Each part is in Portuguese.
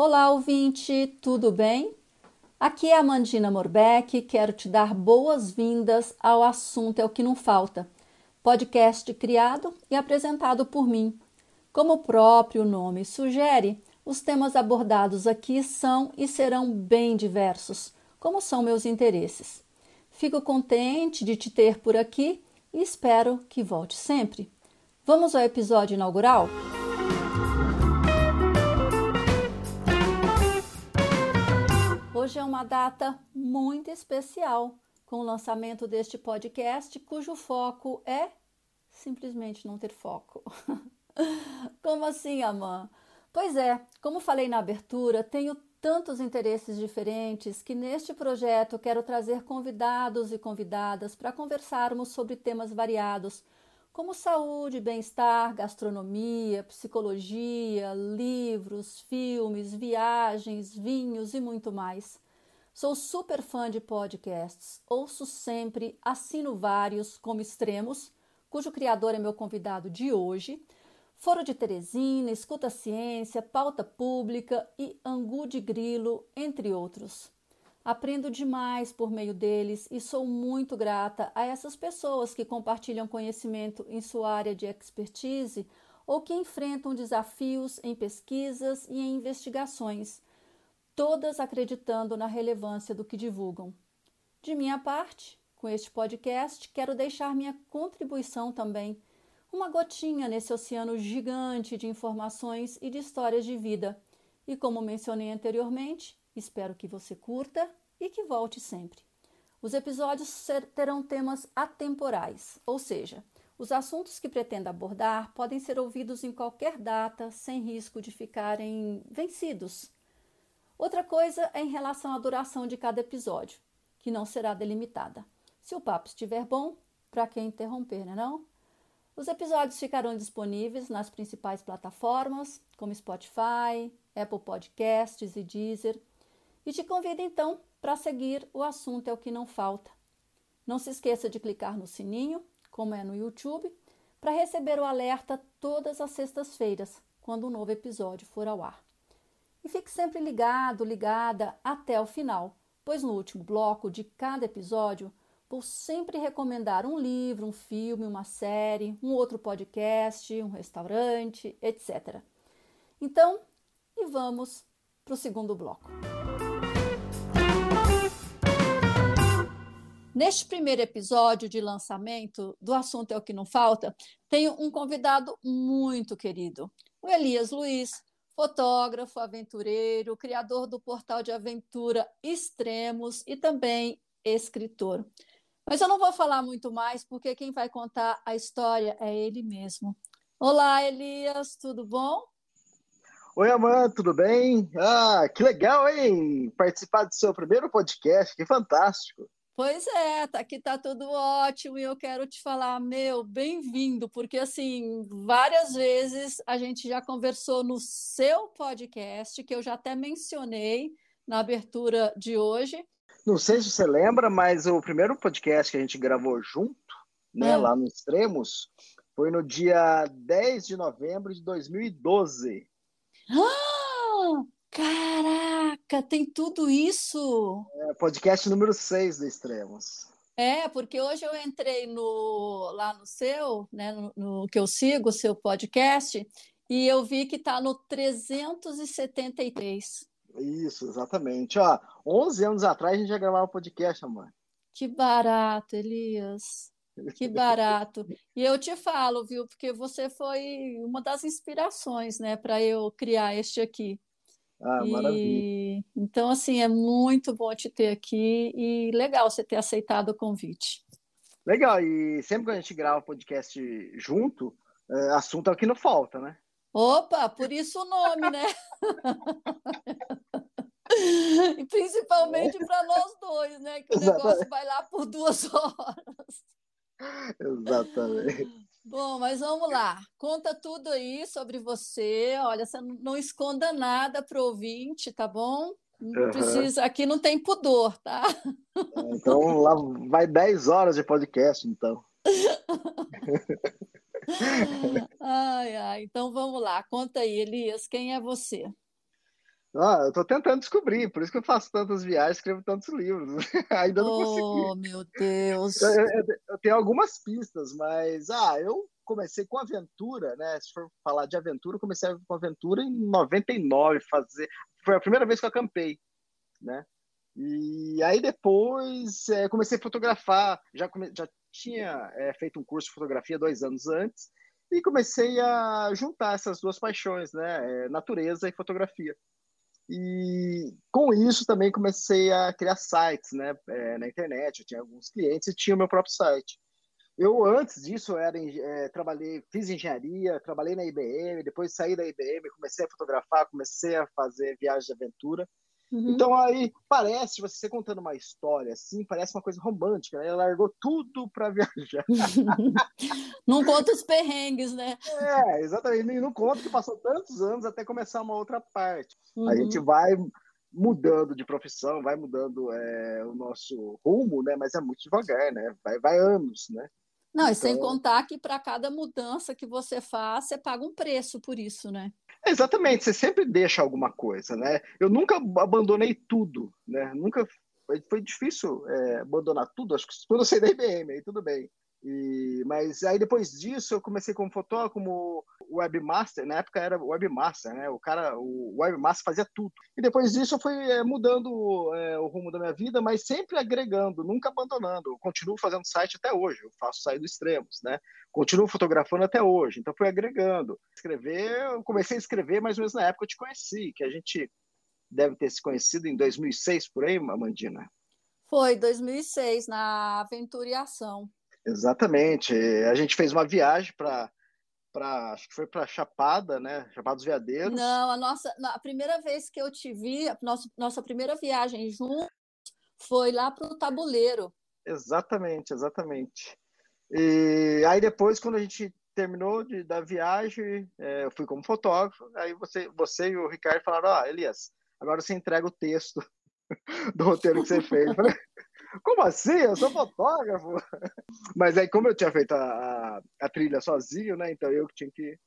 Olá, ouvinte, tudo bem? Aqui é a Mandina Morbeck, quero te dar boas-vindas ao Assunto é o que não falta, podcast criado e apresentado por mim. Como o próprio nome sugere, os temas abordados aqui são e serão bem diversos, como são meus interesses. Fico contente de te ter por aqui e espero que volte sempre. Vamos ao episódio inaugural? Hoje é uma data muito especial com o lançamento deste podcast, cujo foco é simplesmente não ter foco. como assim, Amã? Pois é, como falei na abertura, tenho tantos interesses diferentes que neste projeto quero trazer convidados e convidadas para conversarmos sobre temas variados, como saúde, bem-estar, gastronomia, psicologia, livros, filmes, viagens, vinhos e muito mais. Sou super fã de podcasts, ouço sempre, assino vários, como Extremos, cujo criador é meu convidado de hoje, Foro de Teresina, Escuta Ciência, Pauta Pública e Angu de Grilo, entre outros. Aprendo demais por meio deles e sou muito grata a essas pessoas que compartilham conhecimento em sua área de expertise ou que enfrentam desafios em pesquisas e em investigações, todas acreditando na relevância do que divulgam. De minha parte, com este podcast, quero deixar minha contribuição também uma gotinha nesse oceano gigante de informações e de histórias de vida. E como mencionei anteriormente, espero que você curta e que volte sempre. Os episódios terão temas atemporais, ou seja, os assuntos que pretendo abordar podem ser ouvidos em qualquer data, sem risco de ficarem vencidos. Outra coisa é em relação à duração de cada episódio, que não será delimitada. Se o papo estiver bom, para quem interromper, né não? Os episódios ficarão disponíveis nas principais plataformas, como Spotify, Apple Podcasts e Deezer. E te convido então para seguir o assunto é o que não falta. Não se esqueça de clicar no sininho, como é no YouTube, para receber o alerta todas as sextas-feiras, quando um novo episódio for ao ar. E fique sempre ligado, ligada até o final, pois no último bloco de cada episódio por sempre recomendar um livro, um filme, uma série, um outro podcast, um restaurante, etc. Então, e vamos para o segundo bloco. Neste primeiro episódio de lançamento do Assunto é o que não falta, tenho um convidado muito querido, o Elias Luiz, fotógrafo, aventureiro, criador do portal de aventura Extremos e também escritor. Mas eu não vou falar muito mais, porque quem vai contar a história é ele mesmo. Olá, Elias, tudo bom? Oi, Amanda, tudo bem? Ah, que legal, hein? Participar do seu primeiro podcast, que fantástico. Pois é, tá, aqui tá tudo ótimo e eu quero te falar, meu, bem-vindo, porque assim, várias vezes a gente já conversou no seu podcast, que eu já até mencionei na abertura de hoje, não sei se você lembra, mas o primeiro podcast que a gente gravou junto, né, é. lá no Extremos, foi no dia 10 de novembro de 2012. Ah, caraca, tem tudo isso! É, podcast número 6 do Extremos. É, porque hoje eu entrei no, lá no seu, né, no, no que eu sigo, o seu podcast, e eu vi que está no 373. Isso, exatamente. Ó, 11 anos atrás a gente já gravava podcast, amor. Que barato, Elias. Que barato. E eu te falo, viu, porque você foi uma das inspirações, né, para eu criar este aqui. Ah, e... maravilha. Então, assim, é muito bom te ter aqui e legal você ter aceitado o convite. Legal, e sempre que a gente grava podcast junto, é, assunto é o que não falta, né? Opa, por isso o nome, né? e principalmente para nós dois, né? Que o Exatamente. negócio vai lá por duas horas. Exatamente. Bom, mas vamos lá. Conta tudo aí sobre você. Olha, você não esconda nada para o ouvinte, tá bom? Não precisa, aqui não tem pudor, tá? É, então lá vai 10 horas de podcast, então. ai, ai, então vamos lá. Conta aí, Elias, quem é você? Ah, eu tô tentando descobrir, por isso que eu faço tantas viagens, escrevo tantos livros. Ainda não oh, consegui. Oh, meu Deus! Eu, eu, eu, tenho algumas pistas, mas ah, eu comecei com aventura, né? Se for falar de aventura, eu comecei com aventura em 99, fazer. Foi a primeira vez que eu acampei, né? E aí depois é, comecei a fotografar, já, come, já tinha é, feito um curso de fotografia dois anos antes, e comecei a juntar essas duas paixões, né? É, natureza e fotografia. E com isso também comecei a criar sites né, é, na internet. Eu tinha alguns clientes e tinha o meu próprio site. Eu, antes disso, era, é, trabalhei, fiz engenharia, trabalhei na IBM, depois saí da IBM, comecei a fotografar, comecei a fazer viagens de aventura. Uhum. Então aí parece, você contando uma história assim, parece uma coisa romântica, né? Ela largou tudo para viajar. não conta os perrengues, né? É, exatamente. E não conta que passou tantos anos até começar uma outra parte. Uhum. A gente vai mudando de profissão, vai mudando é, o nosso rumo, né? Mas é muito devagar, né? Vai, vai anos, né? Não, então... e sem então contar que para cada mudança que você faz, você paga um preço por isso, né? Exatamente, você sempre deixa alguma coisa, né? Eu nunca abandonei tudo, né? Nunca foi difícil é, abandonar tudo. Acho que quando eu saí da IBM, aí tudo bem. E, mas aí depois disso eu comecei como fotógrafo, como webmaster. Na época era webmaster, né? O cara, o webmaster fazia tudo. E depois disso eu fui é, mudando é, o rumo da minha vida, mas sempre agregando, nunca abandonando. Eu continuo fazendo site até hoje. Eu faço sair dos extremos, né? Continuo fotografando até hoje. Então fui agregando. Escrever, eu comecei a escrever mais ou menos na época eu te conheci, que a gente deve ter se conhecido em 2006 por aí, Amandina. Foi 2006 na Aventura e Ação. Exatamente. A gente fez uma viagem para para acho que foi para Chapada, né? Chapada dos Veadeiros. Não, a nossa a primeira vez que eu te vi, a nossa, nossa primeira viagem juntos foi lá para o Tabuleiro. Exatamente, exatamente. E aí depois, quando a gente terminou de, da viagem, é, eu fui como fotógrafo, aí você, você e o Ricardo falaram, ó, oh, Elias, agora você entrega o texto do roteiro que você fez. Como assim? Eu sou fotógrafo. Mas aí, como eu tinha feito a, a, a trilha sozinho, né? Então eu que tinha que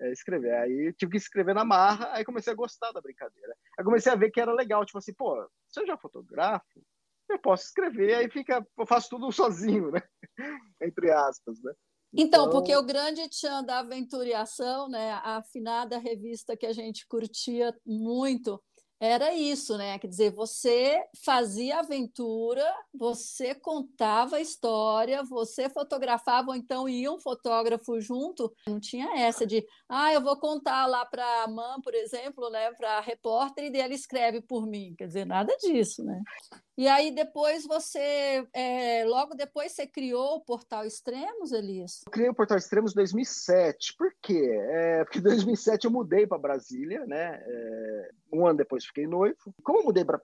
é, escrever. Aí tive que escrever na marra, aí comecei a gostar da brincadeira. Aí comecei a ver que era legal, tipo assim, pô, se eu já fotografo, eu posso escrever, aí fica, eu faço tudo sozinho, né? Entre aspas, né? Então, então, porque o grande tchan da Aventuriação, né, a afinada revista que a gente curtia muito, era isso, né? Quer dizer, você fazia aventura, você contava história, você fotografava, ou então ia um fotógrafo junto. Não tinha essa de, ah, eu vou contar lá para a mãe, por exemplo, né, para a repórter, e ela escreve por mim. Quer dizer, nada disso, né? E aí depois você, é, logo depois você criou o Portal Extremos, Elias? Eu criei o Portal Extremos em 2007. Por quê? É, porque em 2007 eu mudei para Brasília, né? É, um ano depois fiquei noivo. Como eu mudei para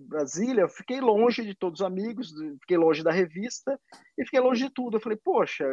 Brasília, eu fiquei longe de todos os amigos, fiquei longe da revista e fiquei longe de tudo. Eu falei, poxa,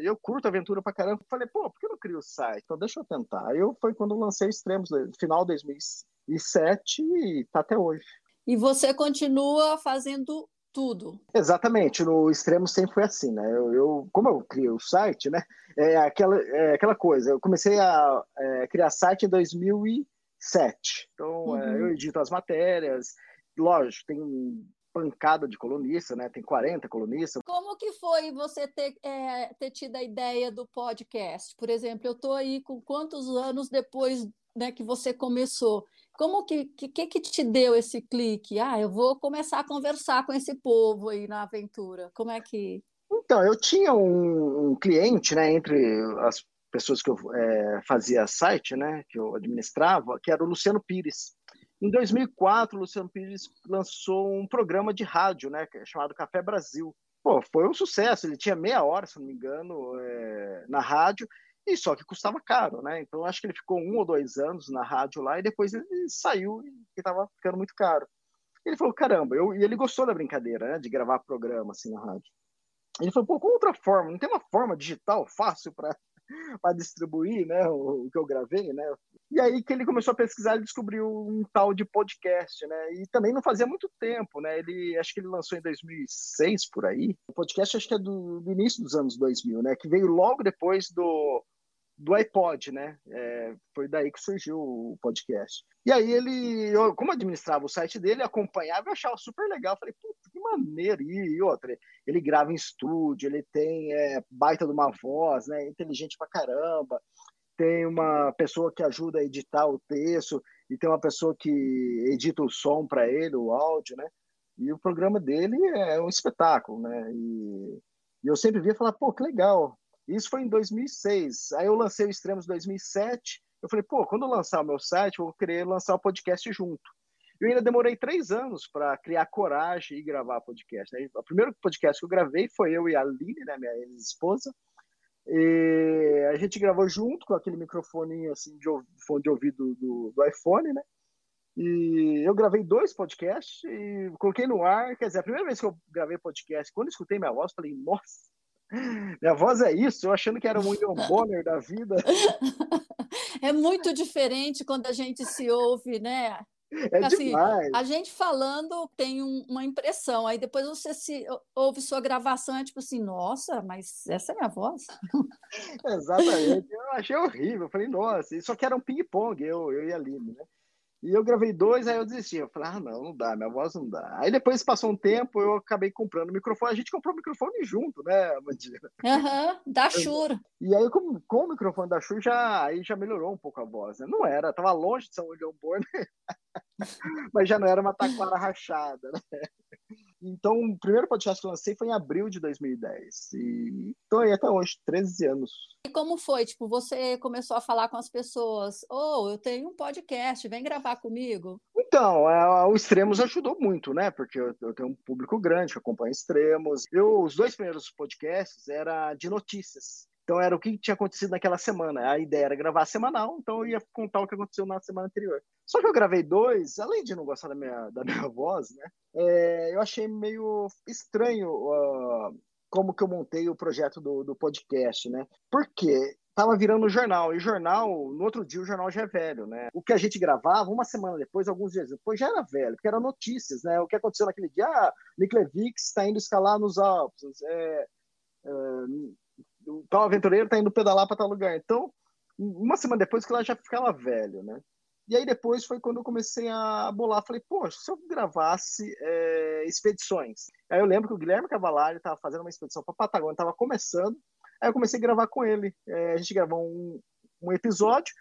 eu curto aventura para caramba. Eu falei, pô, por que eu não crio o site? Então deixa eu tentar. Eu, foi quando eu lancei Extremos, final de 2007 e tá até hoje. E você continua fazendo tudo. Exatamente, no extremo sempre foi assim, né? Eu, eu como eu criei o site, né? É aquela, é aquela coisa. Eu comecei a é, criar site em 2007. Então, uhum. é, eu edito as matérias. Lógico, tem pancada de colunista, né? Tem 40 colunistas. Como que foi você ter, é, ter tido a ideia do podcast? Por exemplo, eu estou aí com quantos anos depois né, que você começou? Como que, que que te deu esse clique? Ah, eu vou começar a conversar com esse povo aí na aventura. Como é que? Então, eu tinha um, um cliente, né, entre as pessoas que eu é, fazia site, né, que eu administrava, que era o Luciano Pires. Em 2004, o Luciano Pires lançou um programa de rádio, né, é chamado Café Brasil. Pô, foi um sucesso. Ele tinha meia hora, se não me engano, é, na rádio e só que custava caro, né? Então acho que ele ficou um ou dois anos na rádio lá e depois ele saiu e estava ficando muito caro. Ele falou, caramba, eu... e ele gostou da brincadeira, né? De gravar programa assim na rádio. Ele falou, pô, com outra forma, não tem uma forma digital fácil para para distribuir, né, o, o, que eu gravei, né? E aí que ele começou a pesquisar, ele descobriu um tal de podcast, né? E também não fazia muito tempo, né? Ele acho que ele lançou em 2006 por aí. O podcast acho que é do, do início dos anos 2000, né? Que veio logo depois do do iPod, né? É, foi daí que surgiu o podcast. E aí ele, eu, como administrava o site dele, acompanhava e achava super legal. Falei, puta, que maneiro. E outra, ele grava em estúdio, ele tem é, baita de uma voz, né? Inteligente pra caramba. Tem uma pessoa que ajuda a editar o texto e tem uma pessoa que edita o som para ele, o áudio, né? E o programa dele é um espetáculo, né? E, e eu sempre via falar, pô, que legal. Isso foi em 2006. Aí eu lancei o Extremos 2007. Eu falei, pô, quando eu lançar o meu site, eu vou querer lançar o podcast junto. Eu ainda demorei três anos para criar coragem e gravar podcast. Né? O primeiro podcast que eu gravei foi eu e a Aline, né, minha ex-esposa. E a gente gravou junto com aquele microfone assim, de fone de ouvido do, do iPhone, né? E eu gravei dois podcasts e coloquei no ar. Quer dizer, a primeira vez que eu gravei podcast, quando eu escutei minha voz, falei, nossa, minha voz é isso, eu achando que era um William Bonner da vida. É muito diferente quando a gente se ouve, né? É assim, demais. A gente falando tem um, uma impressão, aí depois você se ouve sua gravação, é tipo assim, nossa, mas essa é minha voz? Exatamente, eu achei horrível, eu falei, nossa, só que era um ping-pong, eu, eu e a Aline, né? E eu gravei dois, aí eu desisti. Eu falei, ah, não, não dá, minha voz não dá. Aí depois passou um tempo, eu acabei comprando o microfone. A gente comprou o microfone junto, né, Mandina? Aham, uhum, da Shure. E aí, com, com o microfone da Shure, já, aí já melhorou um pouco a voz, né? Não era, tava longe de São William Bonner, mas já não era uma taquara rachada, né? Então, o primeiro podcast que eu lancei foi em abril de 2010. E estou aí até hoje, 13 anos. E como foi? Tipo, você começou a falar com as pessoas: Oh, eu tenho um podcast, vem gravar comigo? Então, é, o Extremos ajudou muito, né? Porque eu, eu, tenho um público grande que acompanha Extremos. Eu, os dois primeiros podcasts eram de notícias. Então era o que tinha acontecido naquela semana. A ideia era gravar semanal, então eu ia contar o que aconteceu na semana anterior. Só que eu gravei dois, além de não gostar da minha, da minha voz, né? É, eu achei meio estranho uh, como que eu montei o projeto do, do podcast, né? Porque tava virando jornal, e jornal, no outro dia o jornal já é velho, né? O que a gente gravava, uma semana depois, alguns dias depois, já era velho, porque eram notícias, né? O que aconteceu naquele dia, ah, Nick está indo escalar nos Alpes, é, é o tal aventureiro tá indo pedalar para tal lugar. Então, uma semana depois que ela já ficava velho, né? E aí depois foi quando eu comecei a bolar, falei, poxa, se eu gravasse é, expedições. Aí eu lembro que o Guilherme Cavalari estava fazendo uma expedição para Patagônia, estava começando, aí eu comecei a gravar com ele. É, a gente gravou um, um episódio,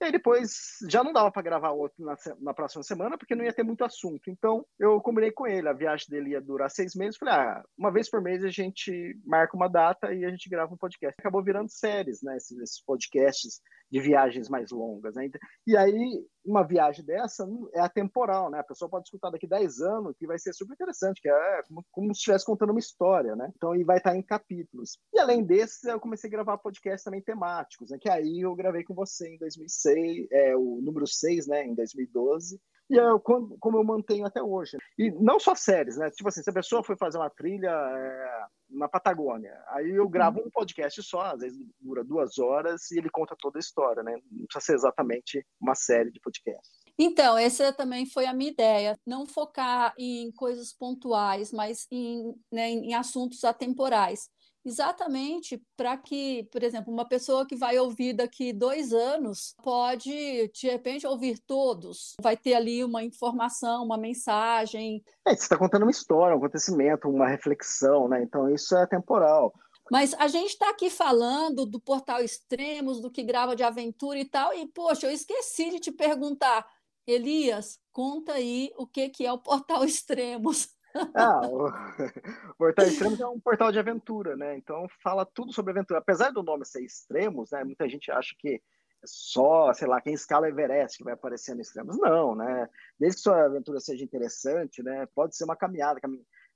e aí depois já não dava para gravar outro na, na, próxima semana, porque não ia ter muito assunto. Então eu combinei com ele, a viagem dele ia durar seis meses. Falei, ah, uma vez por mês a gente marca uma data e a gente grava um podcast. Acabou virando séries, né? Esses, esses podcasts de viagens mais longas. Né? E aí, uma viagem dessa é atemporal, né? A pessoa pode escutar daqui 10 anos, que vai ser super interessante, que é como, como se estivesse contando uma história, né? Então, e vai estar em capítulos. E além desses, eu comecei a gravar podcasts também temáticos, né? Que aí eu gravei com você em 2006, é, o número 6, né? Em 2012. E é como eu mantenho até hoje. E não só séries, né? Tipo assim, se a pessoa foi fazer uma trilha é, na Patagônia, aí eu gravo uhum. um podcast só, às vezes dura duas horas e ele conta toda a história, né? Não precisa ser exatamente uma série de podcasts. Então, essa também foi a minha ideia, não focar em coisas pontuais, mas em, né, em assuntos atemporais exatamente para que, por exemplo, uma pessoa que vai ouvir daqui dois anos pode, de repente, ouvir todos. Vai ter ali uma informação, uma mensagem. É, você está contando uma história, um acontecimento, uma reflexão, né? Então isso é temporal. Mas a gente está aqui falando do portal Extremos, do que grava de aventura e tal, e, poxa, eu esqueci de te perguntar, Elias, conta aí o que, que é o portal Extremos. Ah, o Portal Extremos é um portal de aventura, né? Então fala tudo sobre aventura. Apesar do nome ser Extremos, né? Muita gente acha que é só, sei lá, quem escala Everest que vai aparecer no Extremos. Não, né? Desde que sua aventura seja interessante, né? Pode ser uma caminhada,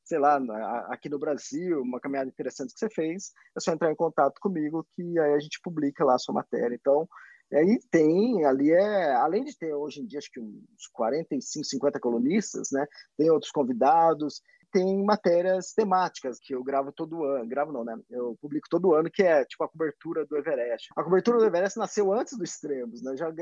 sei lá, aqui no Brasil, uma caminhada interessante que você fez, é só entrar em contato comigo que aí a gente publica lá a sua matéria. Então, e aí tem, ali é, além de ter hoje em dia acho que uns 45, 50 colunistas, né? Tem outros convidados, tem matérias temáticas que eu gravo todo ano, gravo não, né? Eu publico todo ano, que é tipo a cobertura do Everest. A cobertura do Everest nasceu antes do Extremos, né? Já,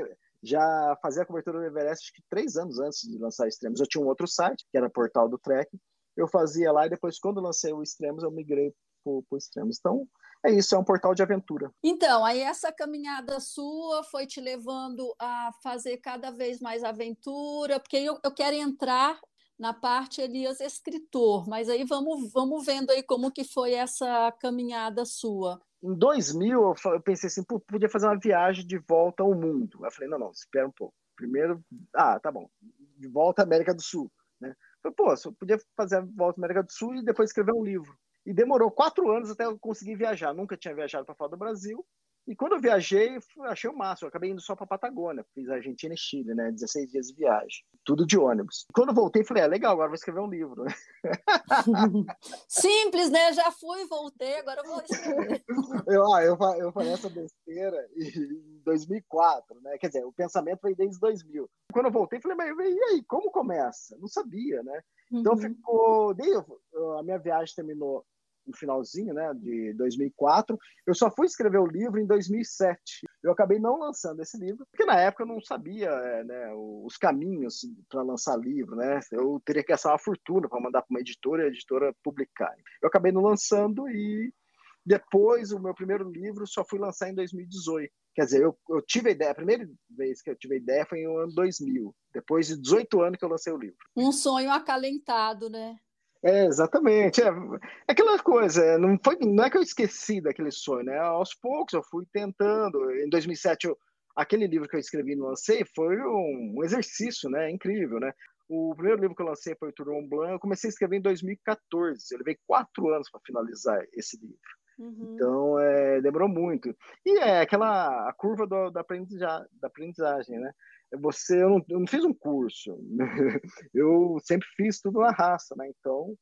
já fazia a cobertura do Everest acho que três anos antes de lançar Extremos. Eu tinha um outro site, que era Portal do Trek, eu fazia lá e depois, quando lancei o Extremos, eu migrei para o Extremos. Então, é isso, é um portal de aventura. Então, aí essa caminhada sua foi te levando a fazer cada vez mais aventura, porque eu, eu quero entrar na parte Elias escritor, mas aí vamos, vamos vendo aí como que foi essa caminhada sua. Em 2000, eu pensei assim, podia fazer uma viagem de volta ao mundo. Eu falei, não, não, espera um pouco. Primeiro, ah, tá bom, de volta à América do Sul, né? Falei, pô, eu podia fazer a volta à América do Sul e depois escrever um livro. E demorou quatro anos até eu conseguir viajar. Nunca tinha viajado para fora do Brasil. E quando eu viajei, achei o máximo. Eu acabei indo só para Patagônia. Fiz Argentina e Chile, né? 16 dias de viagem. Tudo de ônibus. Quando voltei, falei, é legal, agora vou escrever um livro. Simples, né? Já fui, voltei, agora eu vou escrever. eu, ah, eu, eu falei essa besteira em 2004, né? Quer dizer, o pensamento veio desde 2000. Quando eu voltei, falei, mas e aí, como começa? Não sabia, né? Então uhum. ficou. Daí eu, a minha viagem terminou no finalzinho né, de 2004. Eu só fui escrever o livro em 2007. Eu acabei não lançando esse livro, porque na época eu não sabia é, né, os caminhos para lançar livro. Né? Eu teria que gastar uma fortuna para mandar para uma editora e a editora publicar. Eu acabei não lançando e depois o meu primeiro livro só fui lançar em 2018. Quer dizer, eu, eu tive a ideia, a primeira vez que eu tive a ideia foi no ano 2000, depois de 18 anos que eu lancei o livro. Um sonho acalentado, né? É, exatamente. É, aquela coisa, é, não, foi, não é que eu esqueci daquele sonho, né? Aos poucos eu fui tentando. Em 2007, eu, aquele livro que eu escrevi e lancei foi um, um, exercício, né? Incrível, né? O primeiro livro que eu lancei foi o Tour Blanc, eu comecei a escrever em 2014. Eu levei quatro anos para finalizar esse livro. Uhum. Então, é, demorou muito. E é aquela a curva do, da, aprendizagem, da aprendizagem, né? Você eu não, eu não fiz um curso, eu sempre fiz tudo na raça, né? Então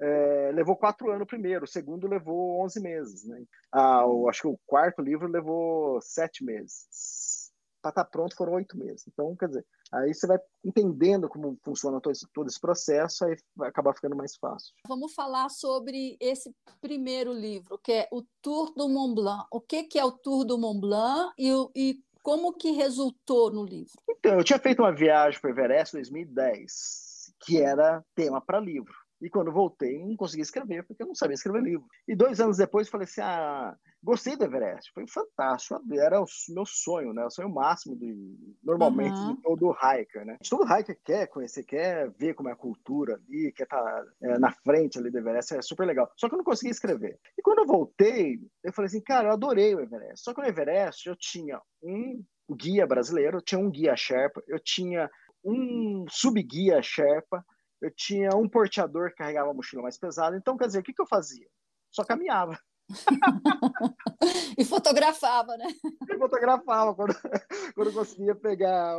é, levou quatro anos primeiro, o segundo levou onze meses, né? Ah, o, acho que o quarto livro levou sete meses. Para estar tá pronto foram oito meses. Então, quer dizer, aí você vai entendendo como funciona todo esse, todo esse processo, aí vai acabar ficando mais fácil. Vamos falar sobre esse primeiro livro, que é o Tour do Mont Blanc. O que, que é o Tour do Mont Blanc e, e como que resultou no livro? Então, eu tinha feito uma viagem para o Everest em 2010, que era tema para livro. E quando voltei, não consegui escrever, porque eu não sabia escrever livro. E dois anos depois, falei assim: ah, gostei do Everest, foi fantástico. Era o meu sonho, né? O sonho máximo, de, normalmente, uhum. de todo hiker, né? Todo hiker quer conhecer, quer ver como é a cultura ali, quer estar tá, é, na frente ali do Everest, é super legal. Só que eu não consegui escrever. E quando eu voltei, eu falei assim: cara, eu adorei o Everest. Só que no Everest eu tinha um guia brasileiro, eu tinha um guia Sherpa, eu tinha um subguia Sherpa, eu tinha um porteador que carregava a mochila mais pesada. Então, quer dizer, o que, que eu fazia? Só caminhava. e fotografava, né? E fotografava quando, quando conseguia pegar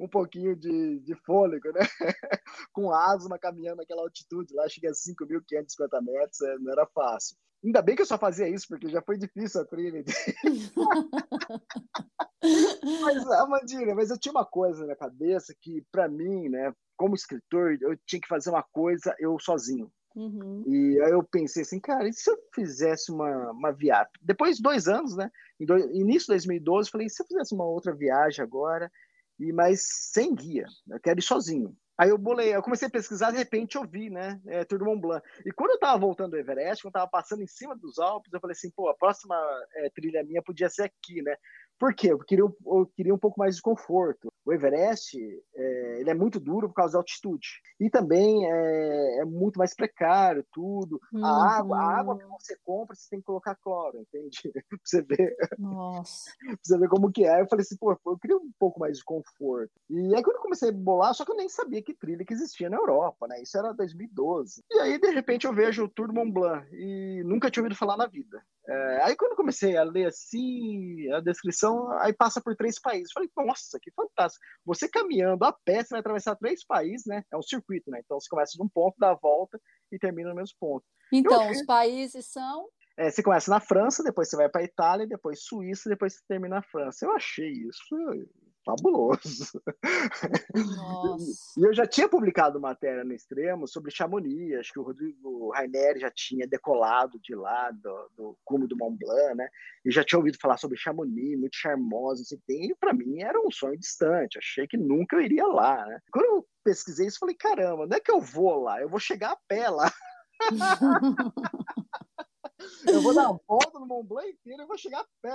um pouquinho de, de fôlego, né? Com asma, caminhando naquela altitude lá, cheguei a 5.550 metros, é, não era fácil. Ainda bem que eu só fazia isso, porque já foi difícil a Trinity. mas, Amandina, mas eu tinha uma coisa na cabeça que, para mim, né, como escritor, eu tinha que fazer uma coisa eu sozinho. Uhum. E aí eu pensei assim, cara, e se eu fizesse uma, uma viagem? Depois de dois anos, né? Em do, início de 2012, falei, se eu fizesse uma outra viagem agora, e mas sem guia? Eu quero ir sozinho. Aí eu bolei, eu comecei a pesquisar, de repente eu vi, né, é, Tour du Mont Blanc. E quando eu tava voltando do Everest, quando eu tava passando em cima dos Alpes, eu falei assim, pô, a próxima é, trilha minha podia ser aqui, né? Por quê? Eu queria, eu queria um pouco mais de conforto. O Everest é, ele é muito duro por causa da altitude. E também é, é muito mais precário tudo. Uhum. A, água, a água que você compra, você tem que colocar cloro, entende? pra você ver. Nossa. pra você ver como que é. Eu falei assim, pô, eu queria um pouco mais de conforto. E aí quando eu comecei a bolar, só que eu nem sabia que trilha que existia na Europa, né? Isso era 2012. E aí, de repente, eu vejo o Tour de Mont Blanc e nunca tinha ouvido falar na vida. É, aí quando eu comecei a ler assim, a descrição, aí passa por três países. Eu falei, nossa, que fantástico. Você caminhando a pé, você vai atravessar três países, né? É um circuito, né? Então você começa de um ponto, dá a volta e termina no mesmo ponto. Então, eu, os países são. É, você começa na França, depois você vai para Itália, depois Suíça, depois você termina na França. Eu achei isso fabuloso. e eu já tinha publicado matéria no Extremo sobre Chamonix, acho que o Rodrigo Raineri já tinha decolado de lá do, do cume do Mont Blanc, né? E já tinha ouvido falar sobre Chamonix, muito charmosa, assim, e para mim era um sonho distante, achei que nunca eu iria lá, né? Quando eu pesquisei isso, falei, caramba, não é que eu vou lá, eu vou chegar a pé lá. Eu vou dar uma volta no Mont Blanc inteiro, eu vou chegar a pé.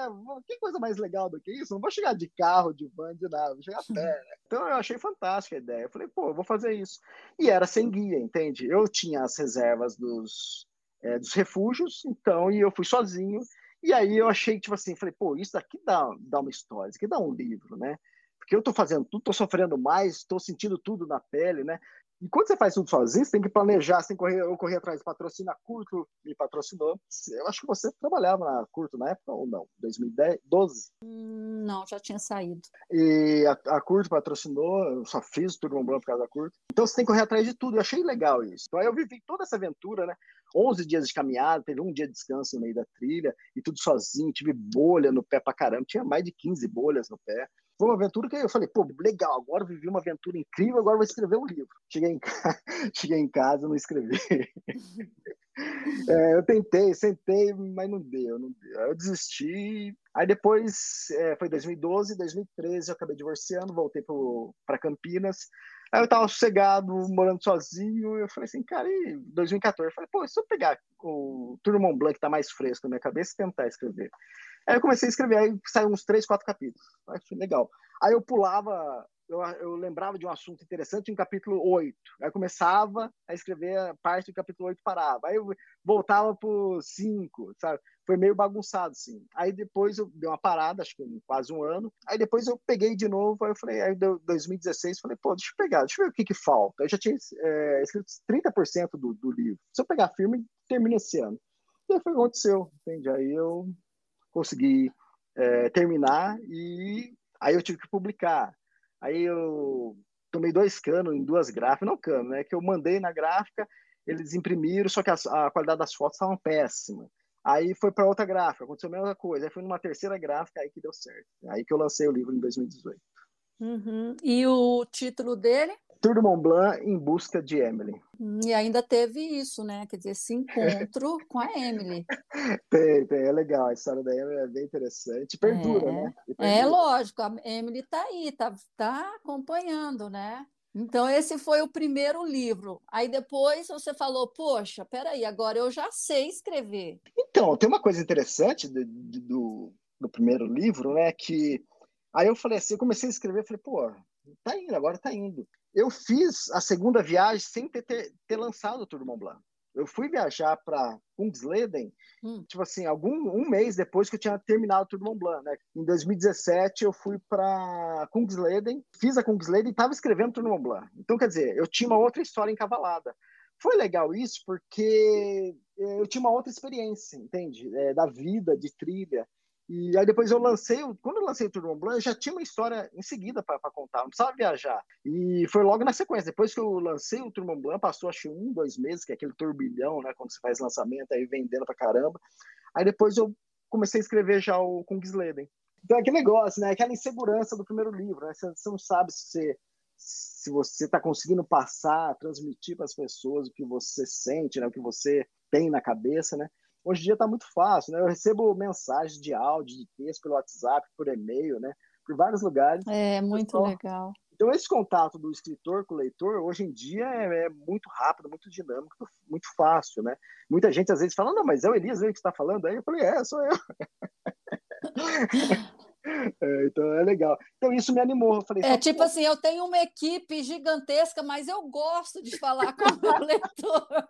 Que coisa mais legal do que isso? Não vou chegar de carro, de van, de nada, vou chegar a pé. Né? Então eu achei fantástica a ideia. Eu falei, pô, eu vou fazer isso. E era sem guia, entende? Eu tinha as reservas dos, é, dos refúgios, então, e eu fui sozinho. E aí eu achei, tipo assim, falei, pô, isso daqui dá, dá uma história, isso aqui dá um livro, né? Porque eu tô fazendo tudo, tô sofrendo mais, tô sentindo tudo na pele, né? E quando você faz tudo sozinho, você tem que planejar, você tem que correr, eu corri atrás de patrocínio, a Curto me patrocinou. Eu acho que você trabalhava na Curto na época ou não? 2010, 12? Hum, não, já tinha saído. E a, a Curto patrocinou, eu só fiz o Turbo Branco por causa da Curto. Então você tem que correr atrás de tudo, eu achei legal isso. Então aí eu vivi toda essa aventura, né? 11 dias de caminhada, teve um dia de descanso no meio da trilha, e tudo sozinho, tive bolha no pé pra caramba, tinha mais de 15 bolhas no pé foi uma aventura que eu falei, pô, legal, agora vivi uma aventura incrível, agora vou escrever um livro. Cheguei em, casa, cheguei em casa não escrevi. é, eu tentei, sentei, mas não deu, não deu. Eu desisti. Aí depois, é, foi 2012, 2013, eu acabei divorciando, voltei para Campinas. Aí eu tava sossegado, morando sozinho, eu falei assim, cara, e 2014? Eu falei, pô, se eu pegar o Tour Mont Blanc que tá mais fresco na minha cabeça e tentar escrever. Aí eu comecei a escrever, aí saiu uns três, quatro capítulos. Aí foi legal. Aí eu pulava, eu, eu lembrava de um assunto interessante em capítulo 8. Aí começava a escrever a parte do capítulo 8 parava. Aí eu voltava pro 5, sabe? Foi meio bagunçado, assim. Aí depois eu dei uma parada, acho que quase um ano. Aí depois eu peguei de novo, aí eu falei, aí deu 2016, falei, pô, deixa eu pegar, deixa eu ver o que que falta. Eu já tinha é, escrito 30% do, do livro. Se eu pegar firme, termina esse ano. E aí foi o que aconteceu, entende? Aí eu consegui é, terminar e aí eu tive que publicar. Aí eu tomei dois canos em duas gráficas, não cano, né? Que eu mandei na gráfica, eles imprimiram, só que a, a qualidade das fotos estava péssima. Aí foi para outra gráfica, aconteceu a mesma coisa. Aí foi numa terceira gráfica, aí que deu certo. Aí que eu lancei o livro em 2018. Uhum. E o título dele? Tour de Mont Blanc em busca de Emily. E ainda teve isso, né? Quer dizer, esse encontro com a Emily. Tem, tem, é legal. A história da Emily é bem interessante. Perdura, é. né? Perdura. É lógico, a Emily está aí, está tá acompanhando, né? Então, esse foi o primeiro livro. Aí depois você falou, poxa, peraí, agora eu já sei escrever. Então, tem uma coisa interessante do, do, do primeiro livro, né? Que aí eu falei assim, eu comecei a escrever, falei, pô, tá indo, agora tá indo eu fiz a segunda viagem sem ter, ter, ter lançado o Tour Mont Blanc. Eu fui viajar para Kungsleden, hum. tipo assim, algum um mês depois que eu tinha terminado o Tour Mont Blanc, né? Em 2017 eu fui para Kungsleden, fiz a Kungsleden e estava escrevendo o Tour Mont Blanc. Então, quer dizer, eu tinha uma outra história encavalada. Foi legal isso porque eh, eu tinha uma outra experiência, entende? É, da vida, de trilha. E aí depois eu lancei, quando eu lancei o Tour Mont Blanc, eu já tinha uma história em seguida para contar, não precisava viajar. E foi logo na sequência. Depois que eu lancei o Tour Mont Blanc, passou acho um, dois meses, que é aquele turbilhão, né? Quando você faz lançamento, aí vendendo pra caramba. Aí depois eu comecei a escrever já o Kungsleden. Então é aquele negócio, né? Aquela insegurança do primeiro livro, né? Você, você não sabe se você se você está conseguindo passar, transmitir para as pessoas o que você sente, né? O que você tem na cabeça, né? Hoje em dia está muito fácil, né? Eu recebo mensagens de áudio, de texto pelo WhatsApp, por e-mail, né? Por vários lugares. É, muito então, legal. Então, esse contato do escritor com o leitor, hoje em dia, é, é, muito rápido, muito dinâmico, muito fácil, né? Muita gente, às vezes, fala, não, mas é o Elias que está falando aí? Eu falei, é, sou eu. É, então é legal. Então isso me animou. Falei, é tipo assim, eu tenho uma equipe gigantesca, mas eu gosto de falar com o meu leitor.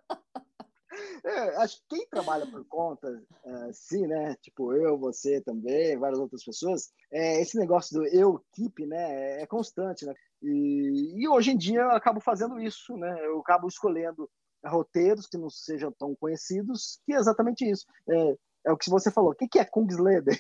É, acho que quem trabalha por conta, uh, sim, né? Tipo eu, você também, várias outras pessoas, é, esse negócio do eu keep, né? É constante, né? E, e hoje em dia eu acabo fazendo isso, né? Eu acabo escolhendo roteiros que não sejam tão conhecidos, que é exatamente isso. É, é o que você falou. O que é Kungsleden?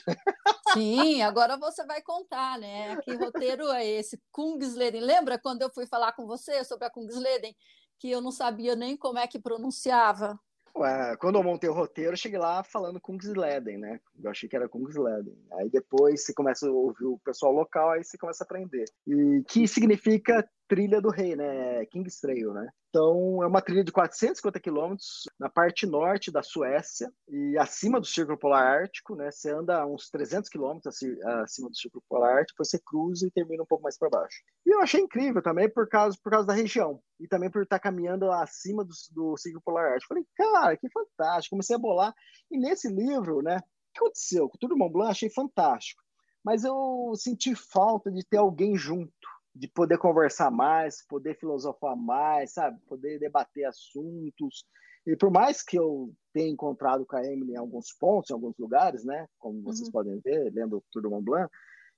Sim, agora você vai contar, né? Que roteiro é esse? Kungsleden. Lembra quando eu fui falar com você sobre a Kungsleden? Que eu não sabia nem como é que pronunciava. Ué, quando eu montei o roteiro, eu cheguei lá falando Kungsleden, né? Eu achei que era Kungsleden. Aí depois você começa a ouvir o pessoal local, aí você começa a aprender. E que significa trilha do rei, né? King's Trail, né? Então, é uma trilha de 450 quilômetros na parte norte da Suécia e acima do Círculo Polar Ártico, né? Você anda uns 300 quilômetros acima do Círculo Polar Ártico, você cruza e termina um pouco mais para baixo. E eu achei incrível também por causa, por causa da região e também por estar caminhando acima do, do Círculo Polar Ártico. Falei, cara, que fantástico! Comecei a bolar. E nesse livro, né? O que aconteceu? Com tudo Mont Blanc, achei fantástico. Mas eu senti falta de ter alguém junto de poder conversar mais, poder filosofar mais, sabe? Poder debater assuntos. E por mais que eu tenha encontrado com a Emily em alguns pontos, em alguns lugares, né? Como vocês uhum. podem ver, lendo o Tour do Mont Blanc,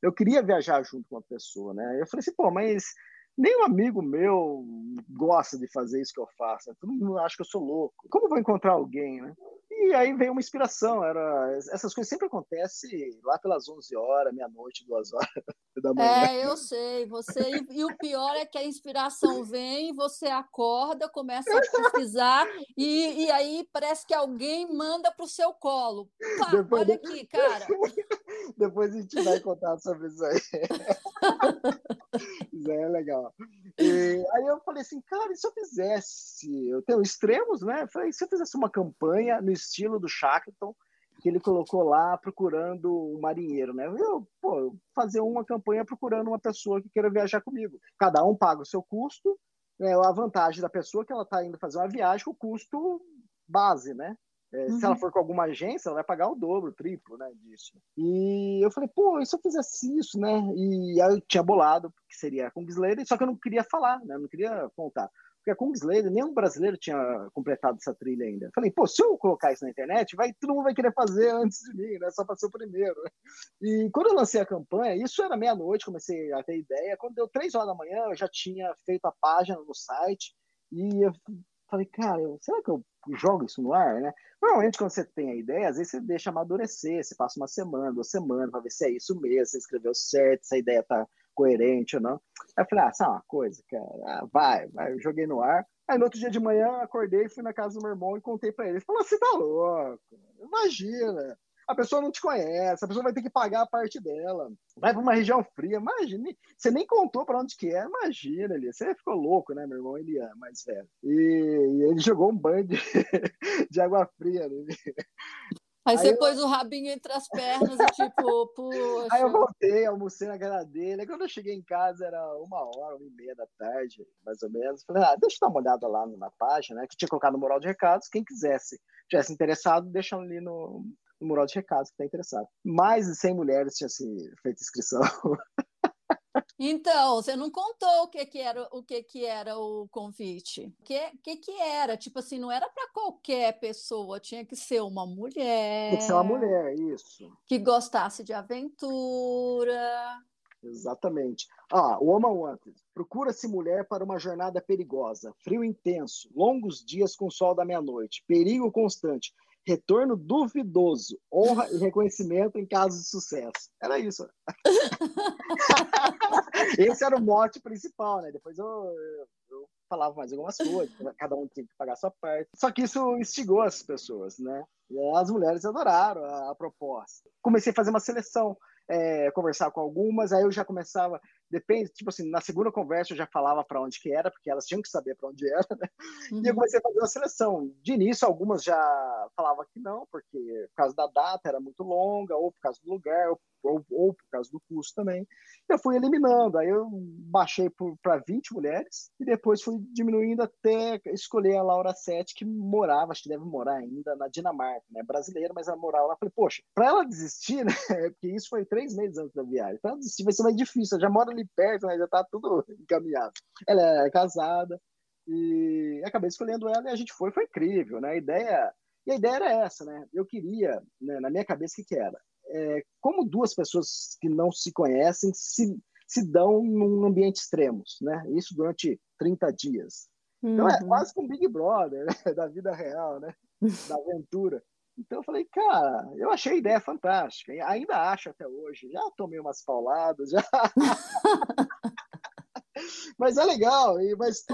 eu queria viajar junto com uma pessoa, né? Eu falei assim, pô, mas nenhum amigo meu gosta de fazer isso que eu faço. Todo mundo acha que eu sou louco. Como vou encontrar alguém, né? E aí veio uma inspiração. Era essas coisas sempre acontecem lá pelas 11 horas, meia-noite, duas horas da manhã. É, eu sei. Você e, o pior é que a inspiração vem, você acorda, começa a pesquisar e, e aí parece que alguém manda para o seu colo. Pá, Depois, olha aqui, cara. Depois a gente vai contar sobre isso aí. é legal. E aí eu falei assim, cara, e se eu fizesse? Eu tenho extremos, né? Eu falei, se eu fizesse uma campanha no estilo do Shackleton, que ele colocou lá procurando um marinheiro, né? Eu, pô, fazer uma campanha procurando uma pessoa que queira viajar comigo. Cada um paga o seu custo, né? a vantagem da pessoa é que ela está indo fazer uma viagem o custo base, né? É, uhum. Se ela uhum. for com alguma agência, ela vai pagar o dobro, o triplo, né, disso. E eu falei, pô, e se eu fizesse isso, né? E aí eu tinha bolado que seria a Kungsleder, só que eu não queria falar, né? Eu não queria contar. Porque a Kungsleder, nenhum brasileiro tinha completado essa trilha ainda. Eu falei, pô, se eu colocar isso na internet, vai, todo mundo vai querer fazer antes de mim, né? Só para ser o primeiro. E quando eu lancei a campanha, isso era meia-noite, comecei a ter ideia. Quando deu três horas da manhã, eu já tinha feito a página no site. E eu falei, cara, será que eu jogo isso no ar, né? Normalmente, quando você tem a ideia, às vezes você deixa amadurecer, você passa uma semana, duas semanas, para ver se é isso mesmo, se escreveu certo, se a ideia tá coerente ou não. Aí eu falei, ah, sabe uma coisa, cara? Ah, vai, vai, eu joguei no ar. Aí no outro dia de manhã, acordei, fui na casa do meu irmão e contei para ele. Ele falou, você tá louco, imagina a pessoa não te conhece, a pessoa vai ter que pagar a parte dela. Vai para uma região fria, imagina. Você nem contou para onde que é, imagina ali. Você ficou louco, né, meu irmão? Ele é mais velho. E, e ele jogou um banho de, de água fria nele. Aí, aí você eu... pôs o rabinho entre as pernas e tipo, poxa. Aí eu voltei, almocei na casa dele. Aí quando eu cheguei em casa era uma hora, uma e meia da tarde, mais ou menos. Falei, ah, deixa eu dar uma olhada lá na página, né? Que tinha colocado no mural de recados. Quem quisesse, tivesse interessado, deixa ali no, no mural de recados que está interessado. Mais de 100 mulheres tinham assim, feito inscrição. Então, você não contou o que, que era o que, que era o convite. O que, que, que era? Tipo assim, não era para qualquer pessoa, tinha que ser uma mulher. Tinha que ser uma mulher, isso. Que gostasse de aventura. Exatamente. Ah, o Woman Wanted. Procura-se mulher para uma jornada perigosa, frio intenso, longos dias com sol da meia-noite, perigo constante, retorno duvidoso, honra e reconhecimento em caso de sucesso. Era isso. Esse era o mote principal, né? Depois eu, eu falava mais algumas coisas, cada um tinha que pagar a sua parte. Só que isso instigou as pessoas, né? E as mulheres adoraram a, a proposta. Comecei a fazer uma seleção, é, conversar com algumas, aí eu já começava Depende, tipo assim, na segunda conversa eu já falava para onde que era, porque elas tinham que saber para onde era, né? Uhum. E eu uhum. comecei a fazer uma seleção. De início, algumas já falavam que não, porque por causa da data era muito longa, ou por causa do lugar, ou ou, ou por causa do custo também. Eu fui eliminando, aí eu baixei para 20 mulheres e depois fui diminuindo até escolher a Laura Sete, que morava, acho que deve morar ainda na Dinamarca, né? Brasileira, mas ela morava lá. Falei, poxa, para ela desistir, né? Porque isso foi três meses antes da viagem. Para ela desistir vai ser mais difícil, ela já mora ali perto, né? já tá tudo encaminhado. Ela é casada e acabei escolhendo ela e a gente foi, foi incrível, né? A ideia. E a ideia era essa, né? Eu queria, né, na minha cabeça, o que, que era? é, como duas pessoas que não se conhecem se, se dão num ambiente extremos, né? Isso durante 30 dias. Uhum. Então é uhum. quase como um Big Brother né? da vida real, né? Da aventura. Então eu falei, cara, eu achei a ideia fantástica. E ainda acho até hoje. Já tomei umas pauladas, já. Mas é legal, e, mas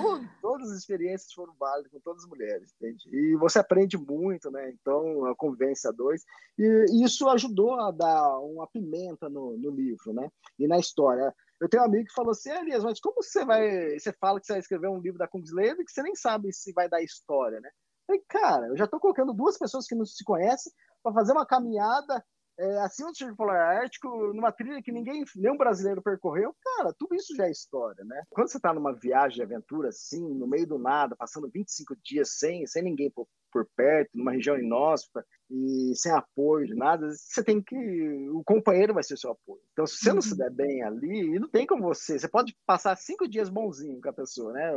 todas as experiências foram válidas com todas as mulheres, entende? E você aprende muito, né? Então, a convivência dois. E isso ajudou a dar uma pimenta no, no livro, né? E na história. Eu tenho um amigo que falou assim, Elias, mas como você vai. Você fala que você vai escrever um livro da Kungsleder que você nem sabe se vai dar história, né? Eu falei, cara, eu já estou colocando duas pessoas que não se conhecem para fazer uma caminhada é, acima do Círculo Polar Ártico, numa trilha que ninguém, nenhum brasileiro percorreu, cara, tudo isso já é história, né? Quando você está numa viagem de aventura assim, no meio do nada, passando 25 dias sem, sem ninguém por, por perto, numa região inóspita e sem apoio de nada, você tem que. O companheiro vai ser seu apoio. Então, se você não se uhum. der bem ali, não tem como você. Você pode passar cinco dias bonzinho com a pessoa, né?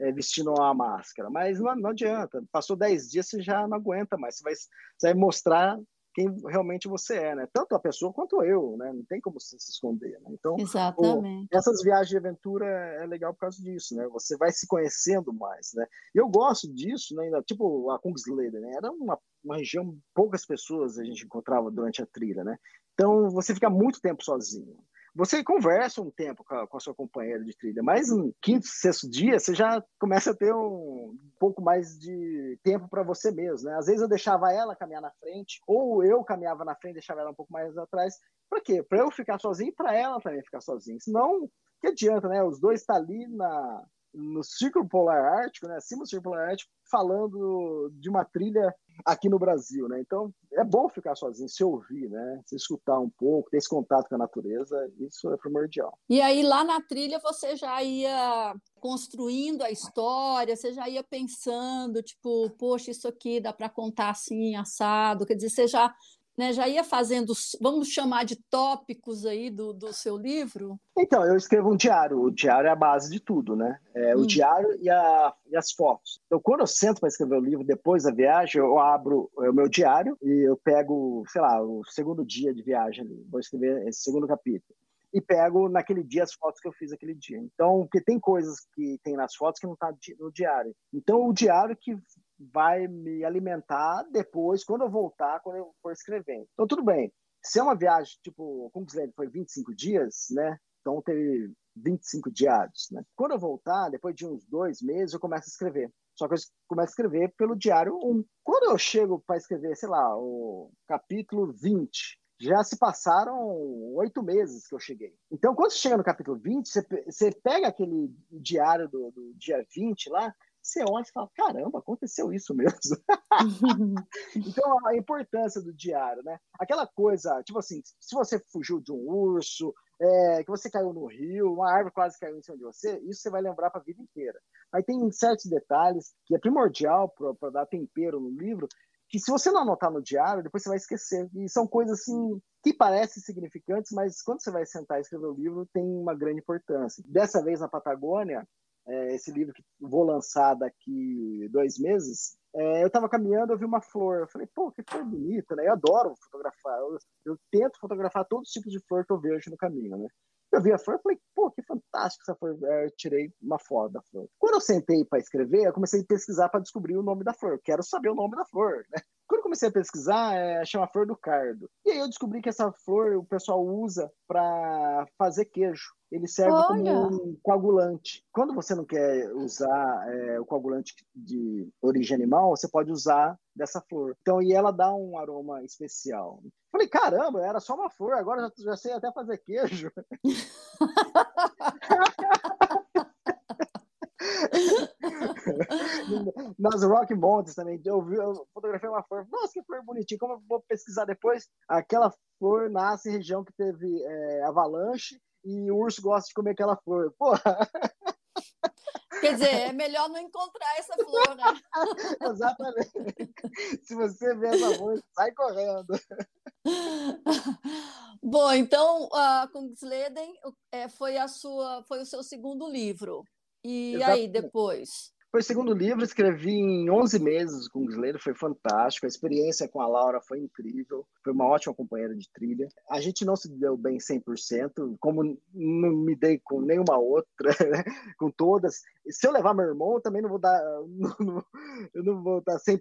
É, vestindo uma máscara, mas não, não adianta. Passou dez dias, você já não aguenta mais. Você vai, você vai mostrar quem realmente você é, né? Tanto a pessoa quanto eu, né? Não tem como se, se esconder, né? Então, Exatamente. Pô, essas viagens de aventura é legal por causa disso, né? Você vai se conhecendo mais, né? Eu gosto disso, né? Tipo a Kungsleder, né? Era uma, uma região poucas pessoas a gente encontrava durante a trilha, né? Então, você fica muito tempo sozinho. Você conversa um tempo com a, com a, sua companheira de trilha, mas no quinto, sexto dia você já começa a ter um, pouco mais de tempo para você mesmo, né? Às vezes eu deixava ela caminhar na frente, ou eu caminhava na frente, deixava ela um pouco mais atrás. Para quê? Para eu ficar sozinho e para ela também ficar sozinha. Senão, que adianta, né? Os dois estão tá ali na, no Círculo Polar Ártico, né? Acima do Círculo Polar Ártico, falando de uma trilha aqui no Brasil, né? Então é bom ficar sozinho, se ouvir, né? Se escutar um pouco, ter esse contato com a natureza, isso é primordial. E aí lá na trilha você já ia construindo a história, você já ia pensando, tipo, poxa, isso aqui dá para contar assim, assado, quer dizer, você já né, já ia fazendo, vamos chamar de tópicos aí do, do seu livro? Então, eu escrevo um diário. O diário é a base de tudo, né? É, hum. O diário e, a, e, as fotos. Então, quando eu sento para escrever o livro depois da viagem, eu abro o meu diário e eu pego, sei lá, o segundo dia de viagem ali. Vou escrever esse segundo capítulo e pego naquele dia as fotos que eu fiz aquele dia. Então, porque tem coisas que tem nas fotos que não tá no diário. Então, o diário que vai me alimentar depois, quando eu voltar, quando eu for escrevendo. Então, tudo bem. Se é uma viagem, tipo, você foi 25 dias, né? Então, teve 25 diários, né? Quando eu voltar, depois de uns dois meses, eu começo a escrever. Só que eu começo a escrever pelo diário 1. Quando eu chego para escrever, sei lá, o capítulo 20, já se passaram oito meses que eu cheguei. Então, quando você chega no capítulo 20, você, você pega aquele diário do, do dia 20 lá, você olha e fala: caramba, aconteceu isso mesmo. então, a importância do diário, né? Aquela coisa, tipo assim, se você fugiu de um urso, é, que você caiu no rio, uma árvore quase caiu em cima de você, isso você vai lembrar para a vida inteira. Aí tem certos detalhes que é primordial para dar tempero no livro, que se você não anotar no diário, depois você vai esquecer. E são coisas assim que parecem significantes, mas quando você vai sentar e escrever o livro, tem uma grande importância. Dessa vez na Patagônia, é, esse livro que vou lançar daqui dois meses, é, eu estava caminhando, eu vi uma flor, eu falei, pô, que flor bonita, né? Eu adoro fotografar, eu, eu, tento fotografar todos os tipos de flor que eu vejo no caminho, né? Eu vi a flor e falei, pô, que fantástico essa flor. É, eu tirei uma foto da flor. Quando eu sentei para escrever, eu comecei a pesquisar para descobrir o nome da flor. Eu quero saber o nome da flor, né? Quando comecei a pesquisar, é, chama flor do cardo. E aí eu descobri que essa flor o pessoal usa para fazer queijo ele serve Olha. como um coagulante. Quando você não quer usar é, o coagulante de origem animal, você pode usar dessa flor. Então, e ela dá um aroma especial. Falei, caramba, era só uma flor, agora já, já sei até fazer queijo. Nas Rock Mountains também, eu, vi, eu fotografei uma flor, nossa, que flor bonitinha, como eu vou pesquisar depois? Aquela flor nasce em região que teve é, avalanche e o urso gosta de comer aquela flor. Porra! Quer dizer, é melhor não encontrar essa flor, né? Exatamente. Se você vê essa flor, sai correndo. Bom, então, uh, Kungsleden é, foi, a sua, foi o seu segundo livro. E Exatamente. aí, depois? Foi o segundo livro, escrevi em 11 meses com o Gisleiro, foi fantástico. A experiência com a Laura foi incrível, foi uma ótima companheira de trilha. A gente não se deu bem 100%, como não me dei com nenhuma outra, né? com todas. Se eu levar meu irmão, eu também não vou dar, não, não, eu não vou dar 100%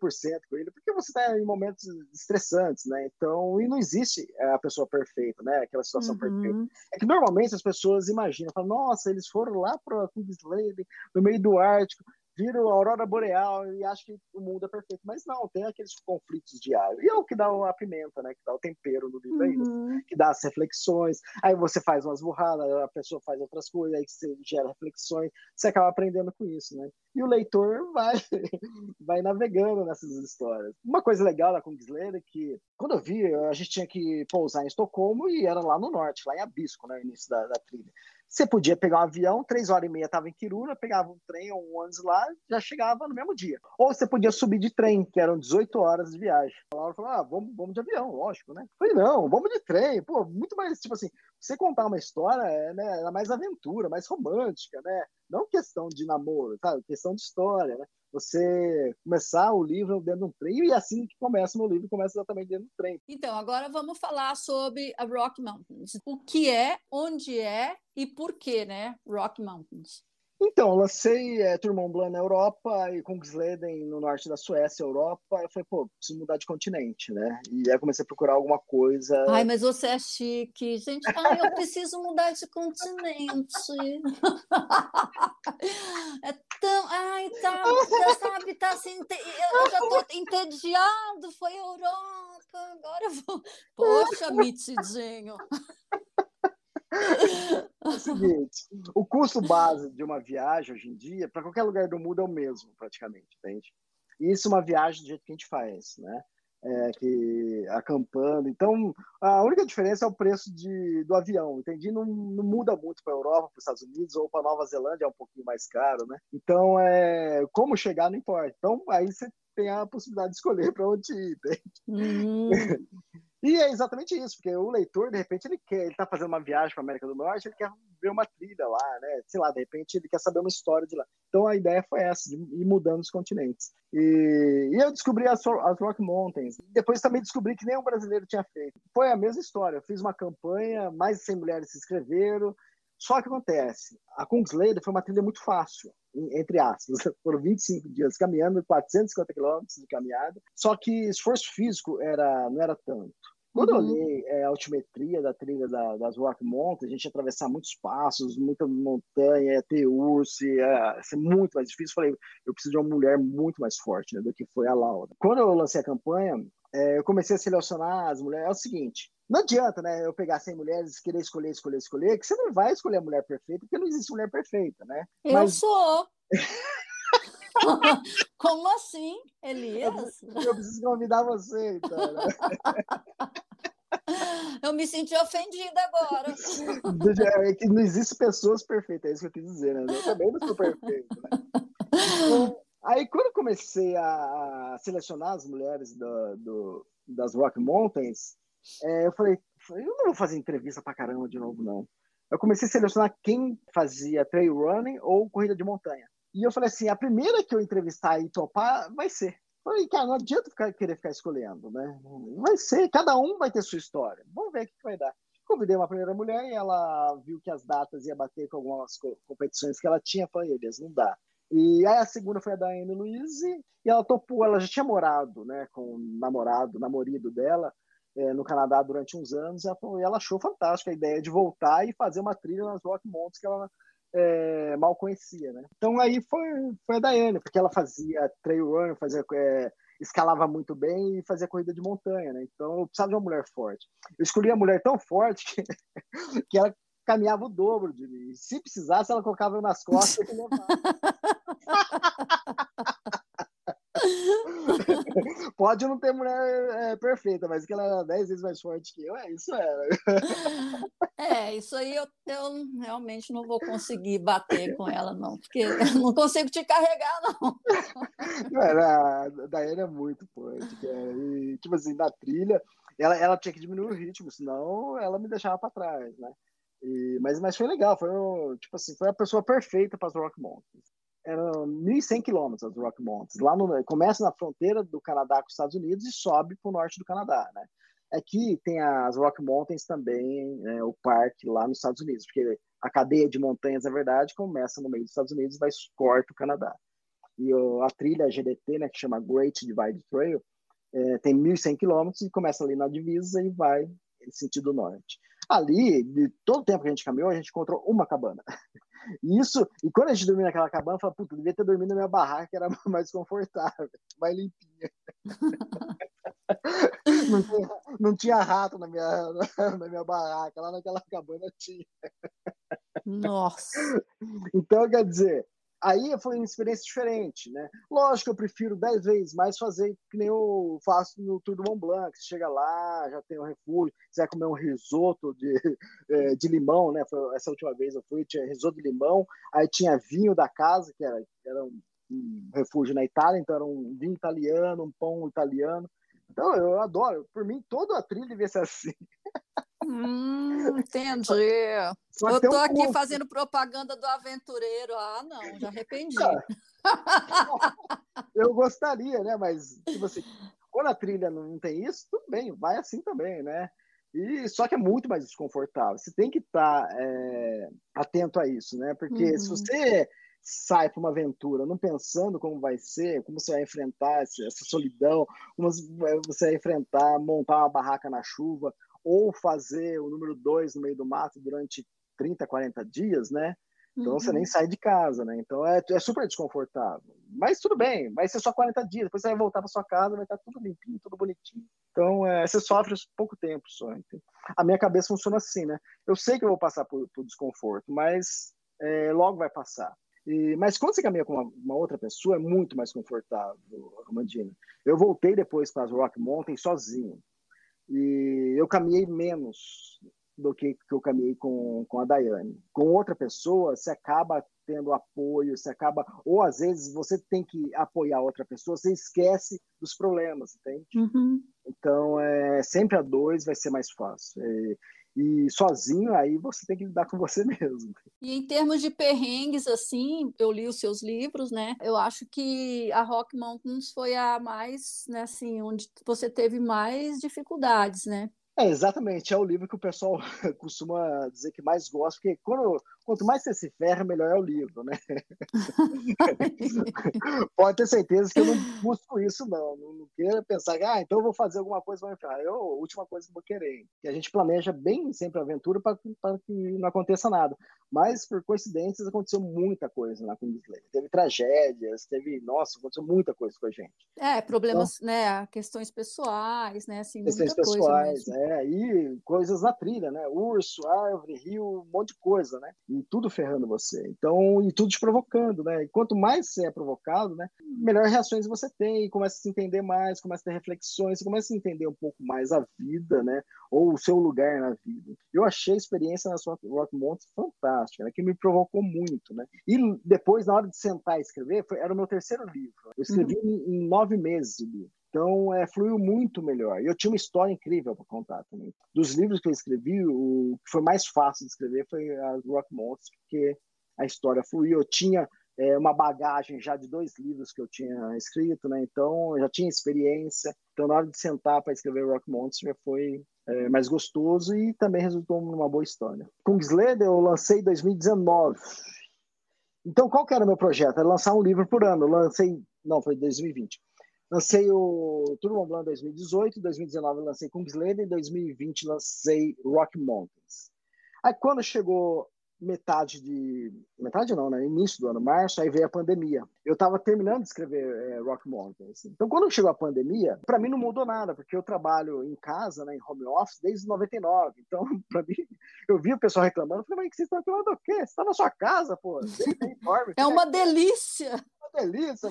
com ele, porque você está em momentos estressantes, né? Então, e não existe a pessoa perfeita, né? Aquela situação uhum. perfeita. É que normalmente as pessoas imaginam, falam, nossa, eles foram lá para o Kingsley, no meio do Ártico, viram a aurora boreal e acham que o mundo é perfeito. Mas não, tem aqueles conflitos diários. E é o que dá a pimenta, né? Que dá o tempero no livro uhum. que dá as reflexões. Aí você faz umas burradas, a pessoa faz outras coisas, aí você gera reflexões, você acaba aprendendo com isso, né? E o leitor vai, vai navegando nessas histórias. Uma coisa legal da Kungsleder é que, quando eu vi, a gente tinha que pousar em Estocolmo e era lá no norte, lá em Abisco, né? No início da, da trilha. Você podia pegar um avião, três horas e meia estava em Kiruna, pegava um trem ou um ônibus lá, já chegava no mesmo dia. Ou você podia subir de trem, que eram 18 horas de viagem. A Laura falou, ah, vamos, vamos de avião, lógico, né? Falei, não, vamos de trem. Pô, muito mais, tipo assim, você contar uma história, é, né, era mais aventura, mais romântica, né? Não questão de namoro, sabe? Questão de história, né? você começar o livro dentro de um trem, e é assim que começa o meu livro, começa exatamente dentro do trem. Então, agora vamos falar sobre a Rock Mountains. O que é, onde é e por que, né? Rock Mountains. Então, lancei é, Turmont Blanc na Europa e Kungsleden no norte da Suécia, Europa. Eu falei, pô, preciso mudar de continente, né? E aí comecei a procurar alguma coisa. Ai, mas você é chique. Gente, ai, eu preciso mudar de continente. é tão. Ai, tá, tá sabe, tá assim. Eu já tô entediado. Foi Europa, agora eu vou. Poxa, mitidinho. É o seguinte, o custo base de uma viagem hoje em dia, para qualquer lugar do mundo, é o mesmo, praticamente, entende? E isso é uma viagem do jeito que a gente faz, né? É, que acampando. Então, a única diferença é o preço de, do avião, entendi? Não, não muda muito para a Europa, para os Estados Unidos ou para Nova Zelândia, é um pouquinho mais caro, né? Então, é, como chegar não importa. Então, aí você tem a possibilidade de escolher para onde ir, entende? Uhum. E é exatamente isso, porque o leitor, de repente, ele quer, ele tá fazendo uma viagem para América do Norte, ele quer ver uma trilha lá, né? Sei lá, de repente ele quer saber uma história de lá. Então a ideia foi essa, de ir mudando os continentes. E, e eu descobri as, as Rock Mountains. Depois também descobri que nenhum brasileiro tinha feito. Foi a mesma história. Eu fiz uma campanha, mais de 100 mulheres se inscreveram. Só que acontece, a Kungsleder foi uma trilha muito fácil entre aspas, foram 25 dias caminhando, 450 quilômetros de caminhada, só que esforço físico era, não era tanto. Quando uhum. eu olhei é, a altimetria da trilha da, das Rock Mountains, a gente ia atravessar muitos passos, muita montanha, ia ter urso, ia ser muito mais difícil. Falei, eu preciso de uma mulher muito mais forte né, do que foi a Laura. Quando eu lancei a campanha, é, eu comecei a selecionar as mulheres. É o seguinte: não adianta, né, eu pegar 100 mulheres e querer escolher, escolher, escolher, que você não vai escolher a mulher perfeita, porque não existe mulher perfeita, né? Eu Mas... sou. Como assim, Elias? Eu, eu preciso convidar você, então. Né? Eu me senti ofendida agora. É que não existe pessoas perfeitas, é isso que eu quis dizer, né? Eu também não sou perfeito, né? Então, aí, quando eu comecei a selecionar as mulheres do, do das Rock Mountains, é, eu falei, eu não vou fazer entrevista pra caramba de novo, não. Eu comecei a selecionar quem fazia trail running ou corrida de montanha. E eu falei assim, a primeira que eu entrevistar e topar vai ser. Falei, cara, não adianta ficar, querer ficar escolhendo, né? Vai ser, cada um vai ter sua história. Vamos ver o que, vai dar. Convidei uma primeira mulher e ela viu que as datas ia bater com algumas competições que ela tinha. Falei, beleza, não dá. E aí a segunda foi a Daiane Luiz e ela topou, ela já tinha morado, né, com o namorado, namorado dela, é, no Canadá durante uns anos, e ela, falou, e ela achou fantástica a ideia de voltar e fazer uma trilha nas Rock Mountains que ela é, mal conhecia, né? Então aí foi, foi a Daiane, porque ela fazia trail run, fazia, é, escalava muito bem e fazia corrida de montanha, né? Então eu precisava de uma mulher forte. Eu escolhi uma mulher tão forte que, que ela caminhava o dobro de mim. Se precisasse, ela colocava nas costas e levava. Pode não ter mulher é, perfeita, mas que ela era 10 vezes mais forte que eu, é isso era. É, isso aí eu, eu realmente não vou conseguir bater com ela, não, porque eu não consigo te carregar, não. Era, a Daiane é muito forte. E, tipo assim, na trilha, ela, ela tinha que diminuir o ritmo, senão ela me deixava para trás, né? E, mas, mas foi legal, foi tipo assim, foi a pessoa perfeita para as Rock Mountains. Eram 1.100 quilômetros as Rock Mountains. Lá no, começa na fronteira do Canadá com os Estados Unidos e sobe para o norte do Canadá, né? Aqui tem as Rock Mountains também, né, o parque lá nos Estados Unidos, porque a cadeia de montanhas, na verdade, começa no meio dos Estados Unidos e vai corta o Canadá. E a trilha GDT, né, que chama Great Divide Trail, é, tem 1.100 quilômetros e começa ali na divisa e vai em sentido norte. Ali, de todo o tempo que a gente caminhou, a gente encontrou uma cabana. E isso, e quando a gente dormia naquela cabana, eu falava, puta, devia ter dormido na minha barraca, que era mais confortável, mais limpinha. não, tinha, não tinha rato na minha, na minha barraca, lá naquela cabana tinha. Nossa! Então, quer dizer, aí foi uma experiência diferente, né? Lógico eu prefiro dez vezes mais fazer que nem eu faço no Tour do Mont Blanc. Você chega lá, já tem um refúgio, vai comer um risoto de, é, de limão, né? Foi, essa última vez eu fui, tinha risoto de limão, aí tinha vinho da casa, que era, era um, um refúgio na Itália, então era um vinho italiano, um pão italiano. Então eu adoro. Por mim, toda a trilha devia ser assim. Hum, entendi. eu tô um aqui ponto. fazendo propaganda do aventureiro. Ah, não, já arrependi. eu gostaria, né? Mas se você quando a trilha não tem isso, tudo bem, vai assim também, né? E só que é muito mais desconfortável. Você tem que estar tá, é, atento a isso, né? Porque uhum. se você sai para uma aventura não pensando como vai ser, como você vai enfrentar essa solidão, como você vai enfrentar montar uma barraca na chuva ou fazer o número dois no meio do mato durante 30, 40 dias, né? Então uhum. você nem sai de casa, né? Então é, é, super desconfortável. Mas tudo bem, vai ser só 40 dias, depois você vai voltar para sua casa, vai estar tudo limpinho, tudo bonitinho. Então é, você sofre pouco tempo só. Então. A minha cabeça funciona assim, né? Eu sei que eu vou passar por, por desconforto, mas é, logo vai passar. E, mas quando você caminha com uma, uma, outra pessoa, é muito mais confortável, Romandina. Eu voltei depois para as Rock Mountain sozinho. E eu caminhei menos do que, que eu caminhei com, com a Daiane. Com outra pessoa, você acaba tendo apoio, você acaba. Ou às vezes você tem que apoiar outra pessoa, você esquece dos problemas, entende? Uhum. Então, é, sempre a dois vai ser mais fácil. É, e sozinho aí você tem que lidar com você mesmo. E em termos de perrengues, assim, eu li os seus livros, né? Eu acho que a Rock Mountains foi a mais, né, assim, onde você teve mais dificuldades, né? É, exatamente, é o livro que o pessoal costuma dizer que mais gosta, porque quando, quanto mais você se ferra, melhor é o livro, né? Pode ter certeza que eu não busco isso, não. Não, não quero pensar, ah, então eu vou fazer alguma coisa para me ferrar. Eu, a última coisa que eu vou querer. E a gente planeja bem sempre a aventura para que não aconteça nada. Mas, por coincidências, aconteceu muita coisa na Kingsley. Teve tragédias, teve, nossa, aconteceu muita coisa com a gente. É, problemas, então, né, questões pessoais, né, assim, questões pessoais, é é, e coisas na trilha, né? Urso, árvore, rio, um monte de coisa, né? E tudo ferrando você. Então, e tudo te provocando, né? E quanto mais você é provocado, né? Melhor reações você tem, começa a se entender mais, começa a ter reflexões, você começa a entender um pouco mais a vida, né? Ou o seu lugar na vida. Eu achei a experiência na sua Rock Mountain fantástica, né? Que me provocou muito, né? E depois, na hora de sentar e escrever, foi, era o meu terceiro livro. Eu escrevi uhum. em, em nove meses o livro. Então, é, fluiu muito melhor. E eu tinha uma história incrível para contar também. Dos livros que eu escrevi, o que foi mais fácil de escrever foi as Rock Monsters, porque a história fluiu. Eu tinha é, uma bagagem já de dois livros que eu tinha escrito, né? Então, eu já tinha experiência. Então, na hora de sentar para escrever Rock Monsters, já foi é, mais gostoso e também resultou numa boa história. Kungsleder eu lancei em 2019. Então, qual que era o meu projeto? Era lançar um livro por ano. Eu lancei, não, foi 2020. Lancei o Tour Mont Blanc em 2018, em 2019 lancei Kungsleden, em 2020 lancei Rock Mountains. Aí quando chegou metade de. Metade não, né? Início do ano, março, aí veio a pandemia. Eu estava terminando de escrever é, Rock Mountains. Então, quando chegou a pandemia, para mim não mudou nada, porque eu trabalho em casa, né, em home office, desde 99. Então, para mim, eu vi o pessoal reclamando, eu falei, mas que vocês estão reclamando o quê? Você está na sua casa, pô. é uma delícia delícia.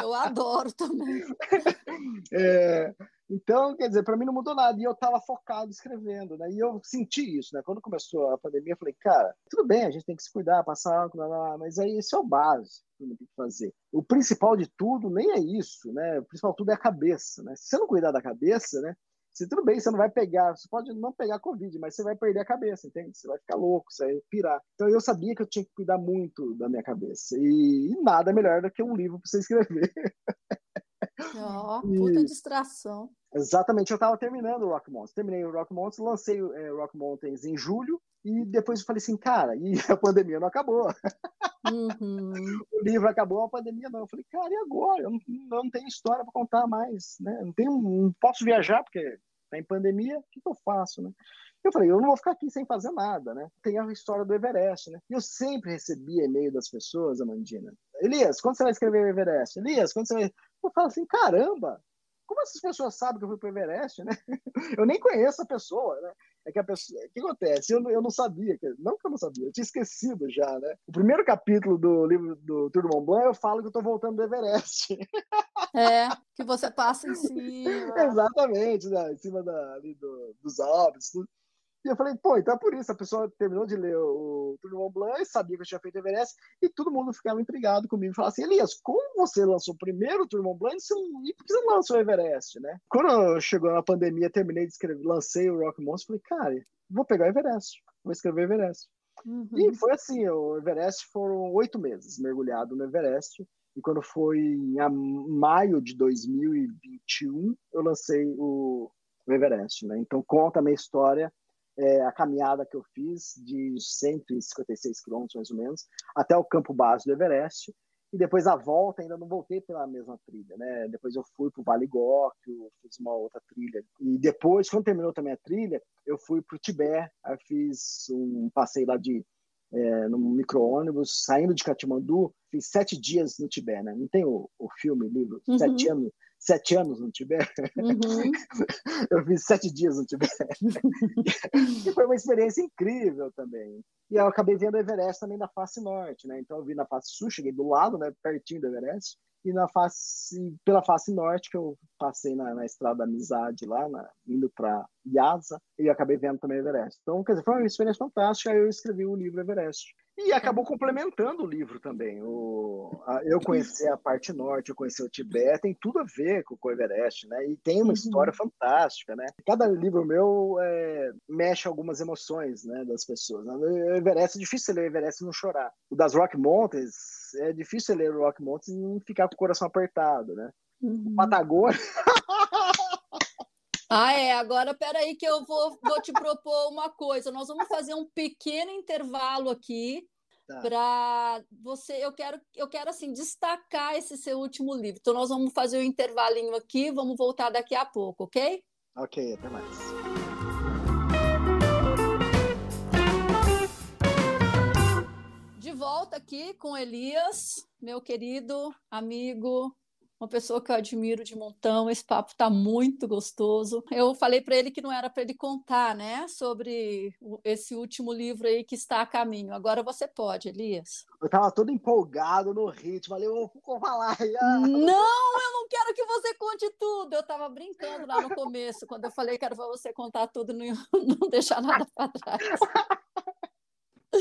Eu adoro também. É, então, quer dizer, para mim não mudou nada. E eu estava focado escrevendo, né? E eu senti isso, né? Quando começou a pandemia, eu falei, cara, tudo bem, a gente tem que se cuidar, passar mas aí esse é o básico que tem que fazer. O principal de tudo nem é isso, né? O principal de tudo é a cabeça, né? Se você não cuidar da cabeça, né? Se tudo bem, você não vai pegar, você pode não pegar Covid, mas você vai perder a cabeça, entende? Você vai ficar louco, você vai pirar. Então eu sabia que eu tinha que cuidar muito da minha cabeça. E, e nada melhor do que um livro para você escrever. Ó, oh, puta distração. Exatamente, eu estava terminando o Rock Mountains. Terminei o Rock Mountains, lancei o é, Rock Mountains em julho, e depois eu falei assim, cara, e a pandemia não acabou. Uhum. o livro acabou, a pandemia não. Eu falei, cara, e agora? Eu não, não tenho história para contar mais, né? Não, tenho, não posso viajar porque tá em pandemia, o que, que eu faço, né? Eu falei, eu não vou ficar aqui sem fazer nada, né? Tem a história do Everest, né? E eu sempre recebia e-mail das pessoas, Amandina. Elias, quando você vai escrever o Everest? Elias, quando você vai... Eu falo assim, caramba, como essas pessoas sabem que eu fui para o Everest, né? Eu nem conheço a pessoa, né? É que a pessoa, o que acontece? Eu, eu não sabia, não que eu não sabia, eu tinha esquecido já, né? O primeiro capítulo do livro do Tour de Mont Blanc, eu falo que eu estou voltando do Everest. É, que você passa em cima. Exatamente, né? Em cima da, ali do, dos Alpes, tudo. E eu falei, pô, então é por isso. A pessoa terminou de ler o Tour de Mont Blanc, sabia que eu tinha feito Everest, e todo mundo ficava intrigado comigo. Falava assim, Elias, como você lançou primeiro o Tour de Mont Blanc e por que você não lançou o Everest, né? Quando chegou na pandemia, terminei de escrever, lancei o Rock Monster, falei, cara, vou pegar o Everest, vou escrever o Everest. Uhum. E foi assim, o Everest foram oito meses mergulhado no Everest, e quando foi em maio de 2021, eu lancei o, o Everest, né? Então conta a minha história é, a caminhada que eu fiz de 156 quilômetros, mais ou menos, até o campo base do Everest. E depois a volta, ainda não voltei pela mesma trilha, né? Depois eu fui para o Vale Góquio, fiz uma outra trilha. E depois, quando terminou também a trilha, eu fui para o Tibete, aí fiz um passeio lá de é, no micro-ônibus, saindo de Katmandu, fiz sete dias no Tibete, né? Não tem o, o filme, livro, uhum. sete anos sete anos no Tibete. Uhum. eu fiz sete dias no Tibete. e foi uma experiência incrível também. E eu acabei vendo o Everest também na face norte, né? Então eu vi na face sul, cheguei do lado, né, pertinho do Everest e na face, pela face norte, que eu passei na, na Estrada da Amizade lá, na, indo para Yasa, e acabei vendo também Everest. Então, quer dizer, foi uma experiência fantástica, aí eu escrevi o livro Everest. E acabou complementando o livro também. O, a, eu conheci a parte norte, eu conheci o Tibete, tem tudo a ver com o Everest, né? E tem uma uhum. história fantástica, né? Cada livro meu é, mexe algumas emoções, né, das pessoas. Né? O Everest é difícil ler o Everest e não chorar. O das Rock Mountains é difícil ler o Rock Mountains e não ficar com o coração apertado, né? Uhum. Patagônia. Ah, é. Agora, peraí, que eu vou, vou te propor uma coisa. Nós vamos fazer um pequeno intervalo aqui tá. para você. Eu quero, eu quero assim destacar esse seu último livro. Então, nós vamos fazer um intervalinho aqui. Vamos voltar daqui a pouco, ok? Ok, até mais. de volta aqui com Elias, meu querido amigo, uma pessoa que eu admiro de montão. Esse papo está muito gostoso. Eu falei para ele que não era para ele contar, né, sobre esse último livro aí que está a caminho. Agora você pode, Elias. Eu estava todo empolgado no ritmo, falei, eu vou falar. Não, eu não quero que você conte tudo. Eu estava brincando lá no começo, quando eu falei que era para você contar tudo, não, não deixar nada para trás. É.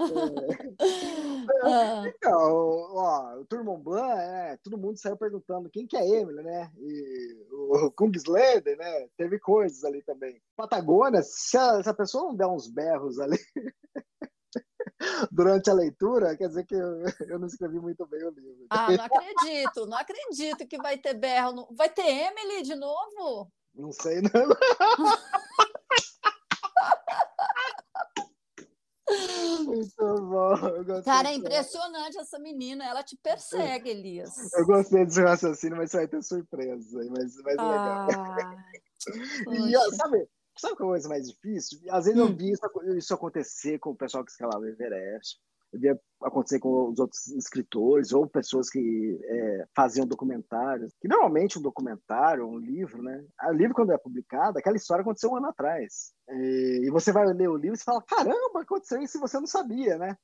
Então, ó, o Tour Mont Blanc, é, todo mundo saiu perguntando quem que é Emily, né? E o Kungsleder, né? Teve coisas ali também. Patagônia, se a, se a pessoa não der uns berros ali durante a leitura, quer dizer que eu, eu, não escrevi muito bem o livro. Ah, não acredito, não acredito que vai ter berro. Vai ter Emily de novo? Não sei, não. Muito bom. Cara, é impressionante essa menina. Ela te persegue, Elias. Eu gostei desse raciocínio, mas vai ter surpresa. Mas, mas ah, legal. e, ó, sabe, sabe qual é a coisa mais difícil? Às vezes hum. eu vi isso, isso acontecer com o pessoal que escalava o Everest eu via acontecer com os outros escritores ou pessoas que é, faziam documentários. Que normalmente um documentário, um livro, né? O livro, quando é publicado, aquela história aconteceu um ano atrás. E você vai ler o livro e fala: caramba, aconteceu isso e você não sabia, né?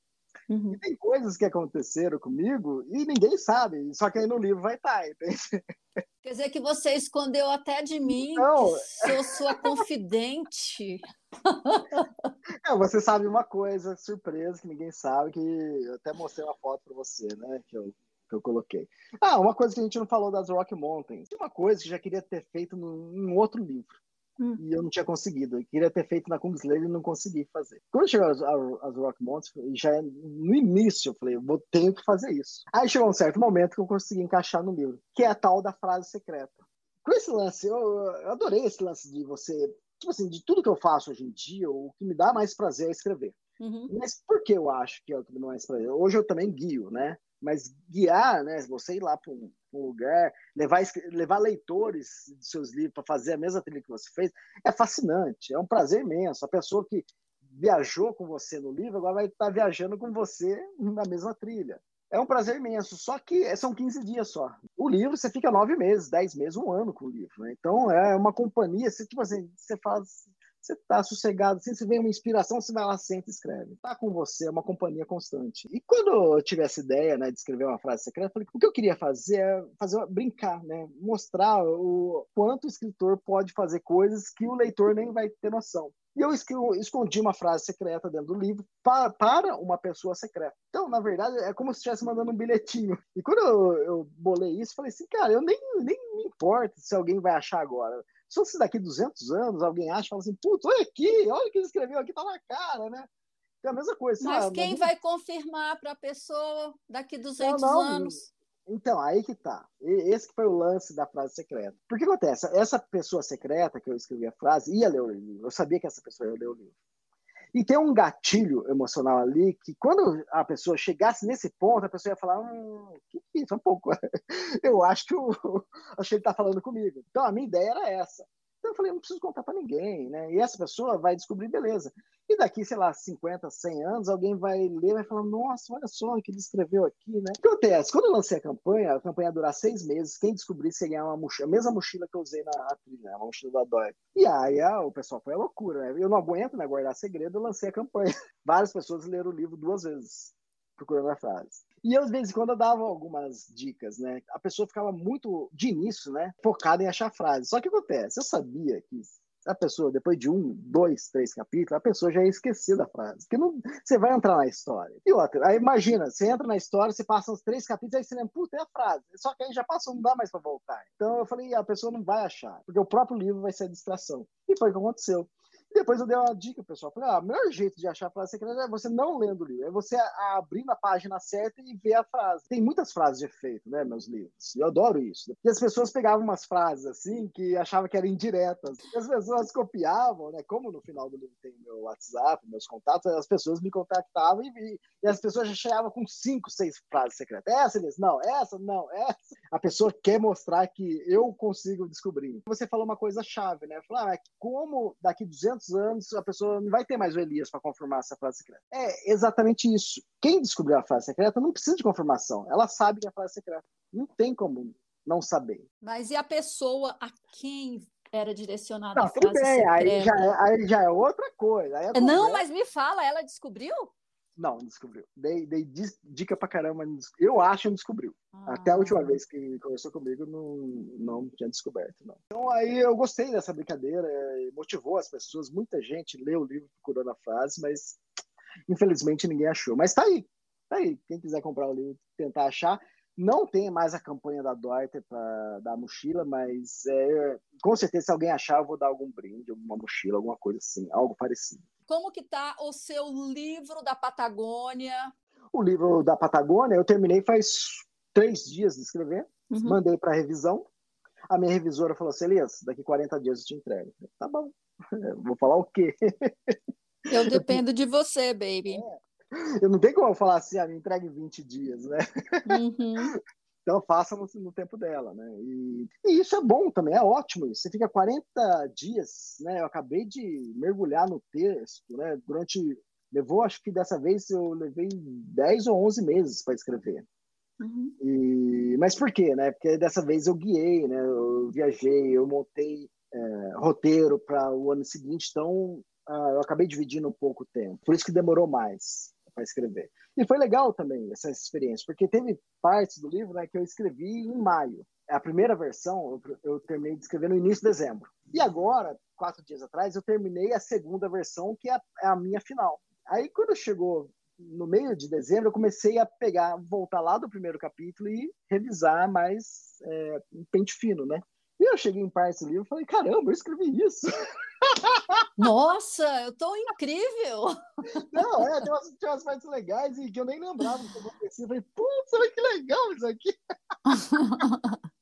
Uhum. E tem coisas que aconteceram comigo e ninguém sabe, só que aí no livro vai estar, tá, entende? Quer dizer que você escondeu até de mim, não. sou sua confidente. É, você sabe uma coisa, surpresa, que ninguém sabe, que eu até mostrei uma foto para você, né? Que eu, que eu coloquei. Ah, uma coisa que a gente não falou das Rock Mountains. Uma coisa que já queria ter feito num, num outro livro. Hum. e eu não tinha conseguido. Eu queria ter feito na Kungsleder e não consegui fazer. Quando chegou as, as Rock Mountains, já no início eu falei, eu tenho que fazer isso. Aí chegou um certo momento que eu consegui encaixar no livro, que é a tal da frase secreta. Com esse lance, eu, eu adorei esse lance de você, tipo assim, de tudo que eu faço hoje em dia, o que me dá mais prazer é escrever. Uhum. Mas por que eu acho que é o que me dá mais prazer? Hoje eu também guio, né? Mas guiar, né? Você ir lá para um, um, lugar, levar, levar leitores de seus livros para fazer a mesma trilha que você fez, é fascinante, é um prazer imenso. A pessoa que viajou com você no livro agora vai estar viajando com você na mesma trilha. É um prazer imenso, só que são 15 dias só. O livro você fica nove meses, dez meses, um ano com o livro. Né? Então é uma companhia, você, tipo assim, você faz você está sossegado, assim, você vem uma inspiração, você vai lá, senta e escreve. Está com você, é uma companhia constante. E quando eu tive essa ideia, né, de escrever uma frase secreta, eu falei, o que eu queria fazer é fazer, brincar, né, mostrar o quanto o escritor pode fazer coisas que o leitor nem vai ter noção. E eu escondi uma frase secreta dentro do livro para, para uma pessoa secreta. Então, na verdade, é como se estivesse mandando um bilhetinho. E quando eu, eu bolei isso, falei assim, cara, eu nem, nem me importa se alguém vai achar agora. Só se daqui 200 anos alguém acha e fala assim, putz, olha aqui, olha o que ele escreveu aqui, tá na cara, né? É a mesma coisa. Mas lá, quem vai confirmar para a pessoa daqui 200 não, não, anos? Então, aí que tá. Esse que foi o lance da frase secreta. Porque acontece? Essa pessoa secreta que eu escrevi a frase ia ler o livro. Eu sabia que essa pessoa ia ler o livro. E tem um gatilho emocional ali que quando a pessoa chegasse nesse ponto, a pessoa ia falar, hum, que isso, um pouco. Eu acho que, o, acho que ele está falando comigo. Então a minha ideia era essa. Então eu falei, não preciso contar para ninguém, né? E essa pessoa vai descobrir, beleza. E daqui, sei lá, 50, 100 anos, alguém vai ler vai falar, nossa, olha só o que ele escreveu aqui, né? O que acontece? Quando eu lancei a campanha, a campanha ia durar seis meses, quem descobrisse ia ganhar uma mochila, a mesma mochila que eu usei na trilha, né? uma mochila da Dói. E aí a, o pessoal foi a loucura, né? Eu não aguento né, guardar segredo, eu lancei a campanha. Várias pessoas leram o livro duas vezes, procurando a frase. E eu, de vez em quando, eu dava algumas dicas, né? A pessoa ficava muito, de início, né? Focada em achar frase. Só que acontece, eu sabia que a pessoa, depois de um, dois, três capítulos, a pessoa já ia esquecer da frase. Porque não, você vai entrar na história. E outra, aí imagina, você entra na história, você passa uns três capítulos, aí você lembra, puta, é a frase. Só que aí já passou, não dá mais para voltar. Então eu falei, a pessoa não vai achar, porque o próprio livro vai ser a distração. E foi o que aconteceu. Depois eu dei uma dica, pessoal. Falei, ah, o melhor jeito de achar a frase secreta é você não lendo o livro, é você abrir na página certa e ver a frase. Tem muitas frases de efeito, né, meus livros. Eu adoro isso. E as pessoas pegavam umas frases assim que achavam que eram indiretas. E as pessoas copiavam, né? Como no final do livro tem meu WhatsApp, meus contatos, as pessoas me contactavam e, e as pessoas já chegavam com cinco, seis frases secretas. Essa, eles, não, essa, não, essa. A pessoa quer mostrar que eu consigo descobrir. Você falou uma coisa chave, né? Falar, ah, como daqui 200 anos a pessoa não vai ter mais o Elias para confirmar essa frase secreta. É exatamente isso. Quem descobriu a frase secreta não precisa de confirmação. Ela sabe que é a frase secreta. Não tem como não saber. Mas e a pessoa a quem era direcionada não, a frase bem, secreta? Aí já, é, aí já é outra coisa. É não, mas me fala, ela descobriu? Não, não descobriu. Dei, dei dica pra caramba. Eu acho que não descobriu. Ah. Até a última vez que conversou comigo, não, não tinha descoberto, não. Então aí eu gostei dessa brincadeira, é, motivou as pessoas. Muita gente leu o livro procurando a frase, mas infelizmente ninguém achou. Mas tá aí. Tá aí. Quem quiser comprar o livro, tentar achar. Não tem mais a campanha da Duarte para dar mochila, mas é, com certeza se alguém achar, eu vou dar algum brinde, alguma mochila, alguma coisa assim, algo parecido. Como que tá o seu livro da Patagônia? O livro da Patagônia eu terminei faz três dias de escrever, uhum. mandei para revisão. A minha revisora falou assim, Elias, daqui 40 dias eu te entrego. Tá bom, vou falar o quê? Eu dependo de você, baby. É. Eu não tenho como falar assim, ah, me entregue 20 dias, né? Uhum. Então faça no, no, tempo dela, né? E, e, isso é bom também, é ótimo. Você fica 40 dias, né? Eu acabei de mergulhar no texto, né? Durante levou, acho que dessa vez eu levei 10 ou 11 meses para escrever. Uhum. E, mas por quê, né? Porque dessa vez eu guiei, né? Eu viajei, eu montei é, roteiro para o ano seguinte, então ah, eu acabei dividindo um pouco o tempo. Por isso que demorou mais para escrever. E foi legal também essa experiência, porque teve partes do livro né, que eu escrevi em maio. A primeira versão eu, terminei de escrever no início de dezembro. E agora, quatro dias atrás, eu terminei a segunda versão, que é a, é a minha final. Aí, quando chegou no meio de dezembro, eu comecei a pegar, voltar lá do primeiro capítulo e revisar mais é, um pente fino, né? E eu cheguei em parte do livro e falei, caramba, eu escrevi isso. Nossa, eu tô incrível! Não, é, tem umas, tem umas partes legais e que eu nem lembrava do que acontecia. Eu falei, putz, olha que legal isso aqui!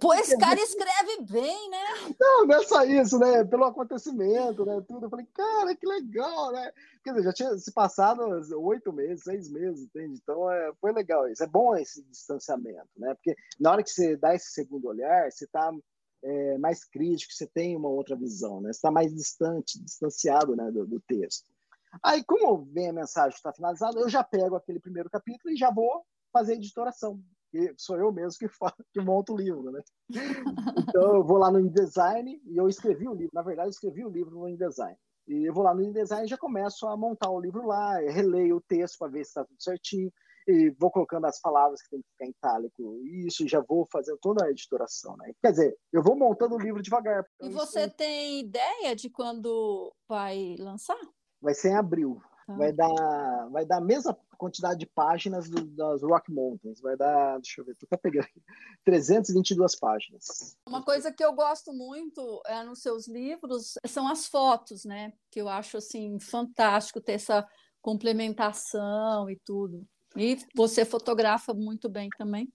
Pô, esse cara escreve bem, né? Não, não é só isso, né? Pelo acontecimento, né? Tudo. Eu falei, cara, que legal, né? Quer dizer, já tinha se passado oito meses, seis meses, entende? Então é, foi legal isso. É bom esse distanciamento, né? Porque na hora que você dá esse segundo olhar, você está é, mais crítico, você tem uma outra visão, né? Você está mais distante, distanciado né, do, do texto. Aí, como vem a mensagem está finalizada, eu já pego aquele primeiro capítulo e já vou fazer a editoração. E sou eu mesmo que, que monto o livro, né? Então, eu vou lá no InDesign e eu escrevi o livro. Na verdade, eu escrevi o livro no InDesign. E eu vou lá no InDesign e já começo a montar o livro lá, releio o texto para ver se está tudo certinho e vou colocando as palavras que tem que ficar em itálico, isso, já vou fazendo toda a editoração, né? Quer dizer, eu vou montando o livro devagar. E você isso... tem ideia de quando vai lançar? Vai ser em abril. Tá. Vai dar, vai dar a mesma quantidade de páginas do, das Rock Mountains. Vai dar, deixa eu ver, tô até pegando 322 páginas. Uma coisa que eu gosto muito é, nos seus livros são as fotos, né? Que eu acho assim fantástico ter essa complementação e tudo. E você fotografa muito bem também.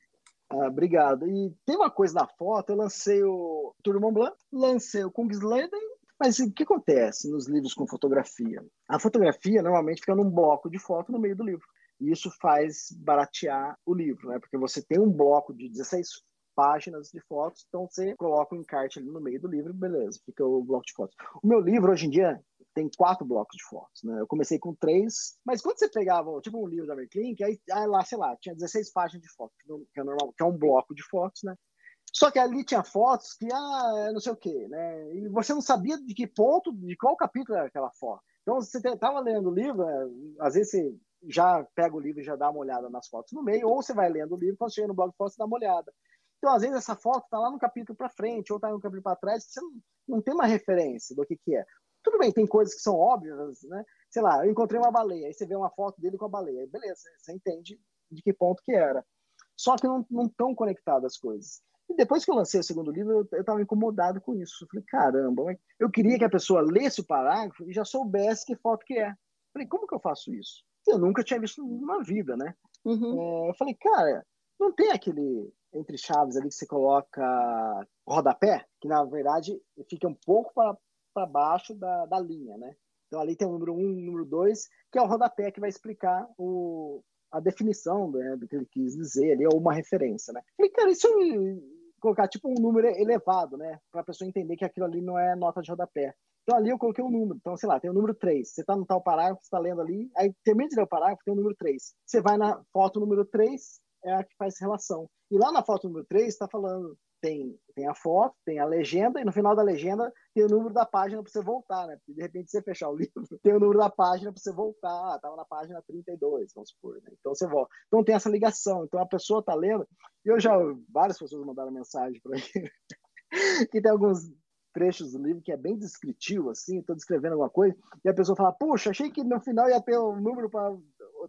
Ah, obrigado. E tem uma coisa na foto, eu lancei o Tour Mont Blanc, lancei o Kungsleden, mas o que acontece nos livros com fotografia? A fotografia normalmente fica num bloco de foto no meio do livro. E isso faz baratear o livro, né? Porque você tem um bloco de 16 páginas de fotos, então você coloca um encarte ali no meio do livro, beleza, fica o bloco de fotos. O meu livro, hoje em dia, tem quatro blocos de fotos, né? Eu comecei com três, mas quando você pegava, tipo um livro da Merklink, aí, aí lá, sei lá, tinha 16 páginas de fotos, que é normal, que é um bloco de fotos, né? Só que ali tinha fotos que, ah, não sei o quê, né? E você não sabia de que ponto, de qual capítulo era aquela foto. Então, você estava lendo o livro, né? às vezes você já pega o livro e já dá uma olhada nas fotos no meio, ou você vai lendo o livro, quando chega no blog de fotos, dá uma olhada. Então, às vezes, essa foto está lá no capítulo para frente, ou está no capítulo para trás, você não, não tem uma referência do que, que é. Tudo bem, tem coisas que são óbvias, né? Sei lá, eu encontrei uma baleia, aí você vê uma foto dele com a baleia, beleza, você entende de que ponto que era. Só que não, não estão conectadas as coisas. E depois que eu lancei o segundo livro, eu estava incomodado com isso. Eu falei, caramba, eu queria que a pessoa lesse o parágrafo e já soubesse que foto que é. Eu falei, como que eu faço isso? Eu nunca tinha visto na vida, né? Uhum. É, eu falei, cara, não tem aquele entre chaves ali que você coloca rodapé, que na verdade fica um pouco para para baixo da, da linha, né? Então ali tem o número 1 um, número 2, que é o rodapé que vai explicar o, a definição né, do que ele quis dizer ali, ou uma referência, né? Falei, cara, isso colocar tipo um número elevado, né? Para a pessoa entender que aquilo ali não é nota de rodapé. Então ali eu coloquei um número. Então, sei lá, tem o número 3. Você está no tal parágrafo, você está lendo ali, aí termina de ler o parágrafo, tem o número 3. Você vai na foto número 3, é a que faz relação. E lá na foto número 3 está falando tem, tem a foto, tem a legenda, e no final da legenda tem o número da página para você voltar, né? Porque de repente você fechar o livro, tem o número da página para você voltar. Ah, estava na página 32, vamos supor, né? Então você volta. Então tem essa ligação. Então a pessoa está lendo, e eu já, várias pessoas mandaram mensagem para mim, que tem alguns trechos do livro que é bem descritivo, assim, estou descrevendo alguma coisa, e a pessoa fala, puxa, achei que no final ia ter um número para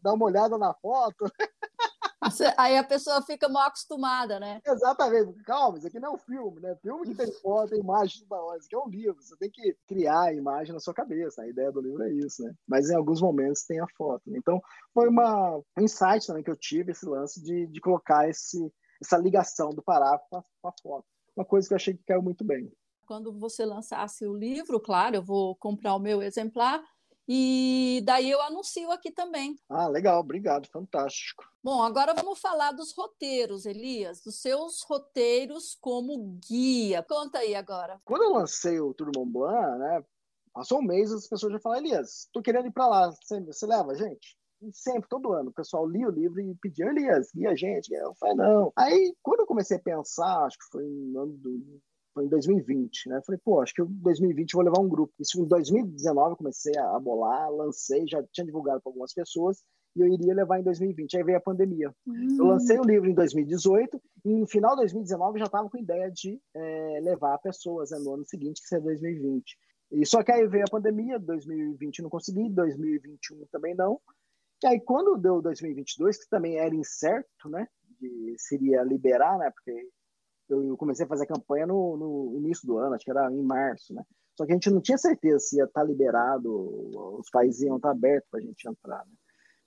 dar uma olhada na foto. Aí a pessoa fica mal acostumada, né? Exatamente. Calma, isso aqui não é um filme, né? Filme que tem foto, tem imagem da hora. Isso aqui é um livro. Você tem que criar a imagem na sua cabeça. A ideia do livro é isso, né? Mas em alguns momentos tem a foto. Né? Então, foi uma, um insight também que eu tive, esse lance de, de colocar esse, essa ligação do parágrafo com a foto. Uma coisa que eu achei que caiu muito bem. Quando você lançasse o livro, claro, eu vou comprar o meu exemplar e daí eu anuncio aqui também. Ah, legal, obrigado, fantástico. Bom, agora vamos falar dos roteiros, Elias, dos seus roteiros como guia. Conta aí agora. Quando eu lancei o Tour Mont Blanc, né, passou um mês as pessoas já falaram, Elias, tô querendo ir para lá, você, você leva gente? E sempre, todo ano, o pessoal lia o livro e pedia, Elias, guia a gente. Eu falei, não. Aí, quando eu comecei a pensar, acho que foi no ano do foi em 2020, né? Falei, pô, acho que em 2020 eu vou levar um grupo. Isso em 2019 eu comecei a bolar, lancei, já tinha divulgado para algumas pessoas e eu iria levar em 2020. Aí veio a pandemia. Uhum. Eu lancei o livro em 2018 e no final de 2019 eu já estava com ideia de é, levar pessoas né, no ano seguinte, que seria 2020. E só que aí veio a pandemia, 2020 não consegui, 2021 também não. E aí quando deu 2022, que também era incerto, né? De, seria liberar, né? Porque eu comecei a fazer a campanha no, no, início do ano, acho que era em março, né? Só que a gente não tinha certeza se ia estar tá liberado, os países iam estar tá abertos para a gente entrar, né?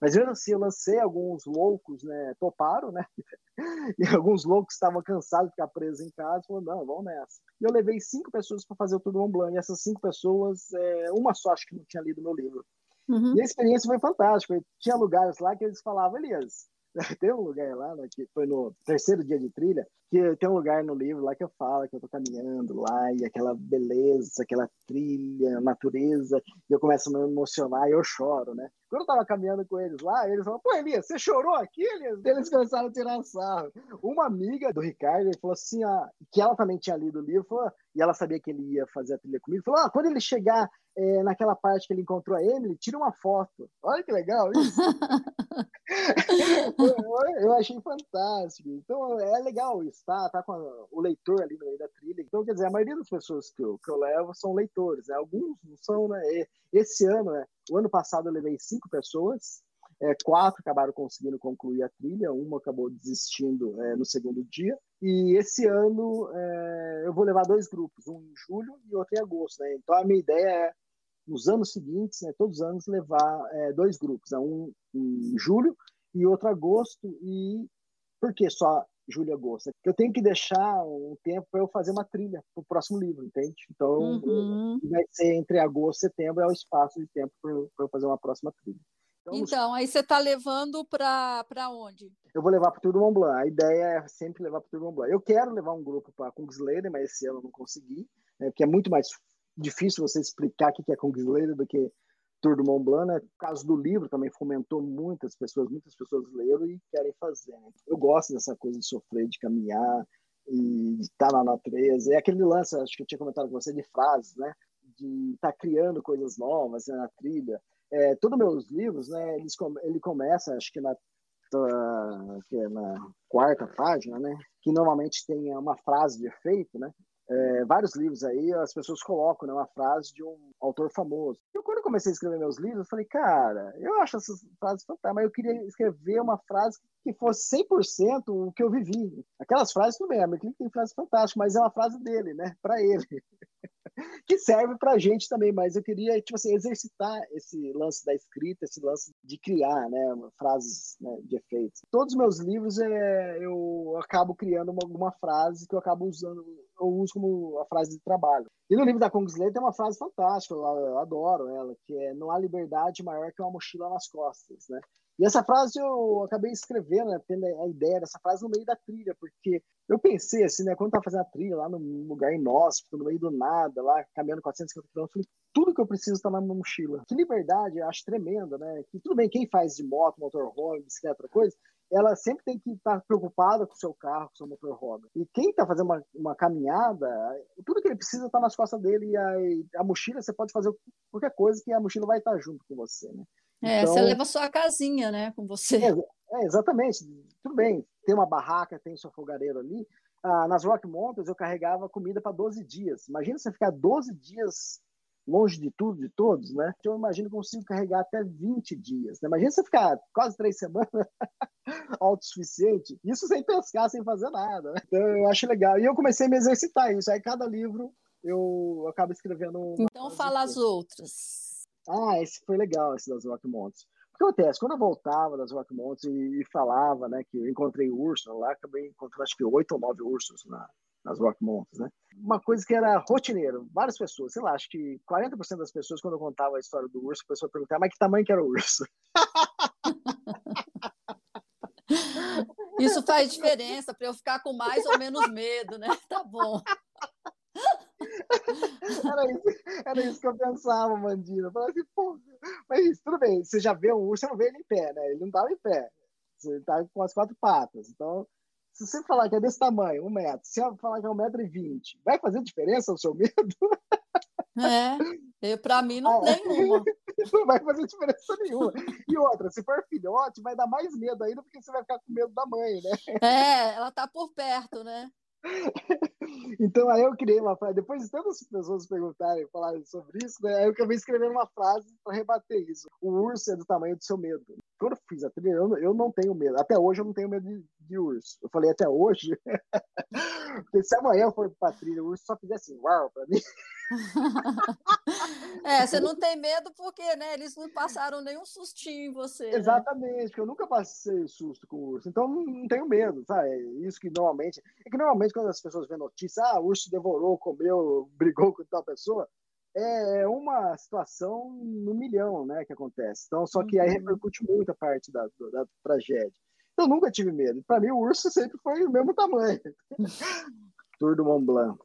Mas mesmo assim, eu lancei alguns loucos, né? Toparam, né? E alguns loucos estavam cansados de ficar presos em casa, falaram, não, vamos nessa. E eu levei cinco pessoas para fazer o Tour do Mont Blanc. E essas cinco pessoas, é, uma só acho que não tinha lido meu livro. Uhum. E a experiência foi fantástica. Tinha lugares lá que eles falavam, Elias, tem um lugar lá, né, que foi no terceiro dia de trilha, que tem um lugar no livro lá que eu falo que eu tô caminhando lá e aquela beleza, aquela trilha, natureza, e eu começo a me emocionar e eu choro, né? Quando eu tava caminhando com eles lá, eles falaram, pô, Elias, você chorou aqui, Elias? Eles começaram a tirar sarro. Uma amiga do Ricardo falou assim, ah, que ela também tinha lido o livro, falou, e ela sabia que ele ia fazer a trilha comigo, falou, ah, quando ele chegar é, naquela parte que ele encontrou a Emily, tira uma foto. Olha que legal isso. eu, eu, achei fantástico. Então é legal isso, tá? Tá com a, o leitor ali no meio da trilha. Então, quer dizer, a maioria das pessoas que eu, que eu levo são leitores, né? Alguns não são, né? Esse ano, né? O ano passado eu levei cinco pessoas, é, quatro acabaram conseguindo concluir a trilha, uma acabou desistindo é, no segundo dia. E esse ano é, eu vou levar dois grupos, um em julho e outro em agosto. Né? Então a minha ideia é, nos anos seguintes, né, todos os anos, levar é, dois grupos, né? um em julho e outro em agosto. E por que só julho e agosto? Eu tenho que deixar um tempo para eu fazer uma trilha para o próximo livro, entende? Então uhum. vai ser entre agosto e setembro é o espaço de tempo para eu fazer uma próxima trilha. Então, então aí você está levando para onde? Eu vou levar para o Tour do Mont Blanc. A ideia é sempre levar para o Tour do Mont Blanc. Eu quero levar um grupo para Kungsleden, mas esse ano eu não consegui, né, porque é muito mais difícil você explicar o que é Kungsleden do que Tour do Mont Blanc. Né? O caso do livro também fomentou muitas pessoas, muitas pessoas leram e querem fazer. Né? Eu gosto dessa coisa de sofrer, de caminhar e de estar na natureza. É aquele lance, acho que eu tinha comentado com você, de frases, né? De estar tá criando coisas novas né, na trilha é, todos meus livros, né, eles, ele começa, acho que na, que é na quarta página, né, que normalmente tem uma frase de efeito, né, é, vários livros aí, as pessoas colocam né, uma frase de um autor famoso. Eu, quando eu comecei a escrever meus livros, eu falei, cara, eu acho essas frases fantásticas, mas eu queria escrever uma frase que fosse 100% o que eu vivi. Aquelas frases, tudo bem, a minha tem frases fantásticas, mas é uma frase dele, né, para ele. que serve para a gente também, mas eu queria tipo assim, exercitar esse lance da escrita, esse lance de criar né, frases né, de efeitos. Todos os meus livros é, eu acabo criando uma, alguma frase que eu acabo usando, eu uso como a frase de trabalho. E no livro da Kingsley tem uma frase fantástica, eu, eu adoro ela, que é não há liberdade maior que uma mochila nas costas, né? E essa frase eu acabei escrevendo, né, tendo a ideia dessa frase no meio da trilha, porque eu pensei assim, né, quando eu tava fazendo a trilha lá num lugar inóspito, no meio do nada, lá caminhando 450 km, falei, tudo que eu preciso está na minha mochila. Que liberdade, eu acho tremenda, né? Que tudo bem, quem faz de moto, motorhome, bicicleta, outra coisa, ela sempre tem que estar preocupada com o seu carro, com o seu motorhome. E quem está fazendo uma, uma, caminhada, tudo que ele precisa está nas costas dele e a, a, mochila você pode fazer qualquer coisa que a mochila vai estar junto com você, né? É, então, você leva só a casinha, né, com você. É, é, exatamente. Tudo bem, tem uma barraca, tem seu fogareiro ali. Ah, nas Rock Mountains eu carregava comida para 12 dias. Imagina você ficar 12 dias longe de tudo, de todos, né? Então, eu imagino que eu consigo carregar até 20 dias. Né? Imagina você ficar quase três semanas autossuficiente, isso sem pescar, sem fazer nada. Né? Então eu acho legal. E eu comecei a me exercitar isso. Aí cada livro eu acabo escrevendo. Então fala as outras. Ah, esse foi legal, esse das Rock Mountains. O que acontece? Quando eu voltava das Rock Mountains e, e falava, né, que eu encontrei urso lá, acabei encontrando acho que oito ou nove ursos na, nas Rock Mountains, né? Uma coisa que era rotineiro, várias pessoas, sei lá, acho que 40% das pessoas, quando eu contava a história do urso, a pessoa perguntava, mas que tamanho que era o urso? Isso faz diferença para eu ficar com mais ou menos medo, né? Tá bom. Era isso, era isso que eu pensava, Mandina. Eu falava assim, pô, mas tudo bem, você já vê um urso, você não vê ele em pé, né? Ele não estava em pé. Você tá com as quatro patas. Então, se você falar que é desse tamanho, um metro, se eu falar que é um metro e vinte, vai fazer diferença o seu medo? É, para mim não tem nenhuma. Não vai fazer diferença nenhuma. E outra, se for filhote, vai dar mais medo ainda, porque você vai ficar com medo da mãe, né? É, ela tá por perto, né? Então aí eu criei uma frase, depois de tantas pessoas perguntarem, falarem sobre isso, né, aí eu acabei escrevendo uma frase para rebater isso. O urso é do tamanho do seu medo. Quando eu fiz a trilha, eu, eu não tenho medo. Até hoje eu não tenho medo de, de urso. Eu falei até hoje, porque se amanhã eu for pra trilha, o urso só fizesse assim, uau, pra mim. é, você não tem medo porque, né, eles não passaram nenhum sustinho em você. Né? Exatamente, né? porque eu nunca passei susto com urso, então não, não tenho medo, sabe? Isso que normalmente. É que normalmente quando as pessoas vêem notícia, ah, o urso devorou, comeu, brigou com tal pessoa, é uma situação no milhão, né, que acontece. Então, só que aí uhum. repercute muito a parte da, da tragédia. Eu nunca tive medo. Para mim, o urso sempre foi o mesmo tamanho. Tour do Mont Blanc.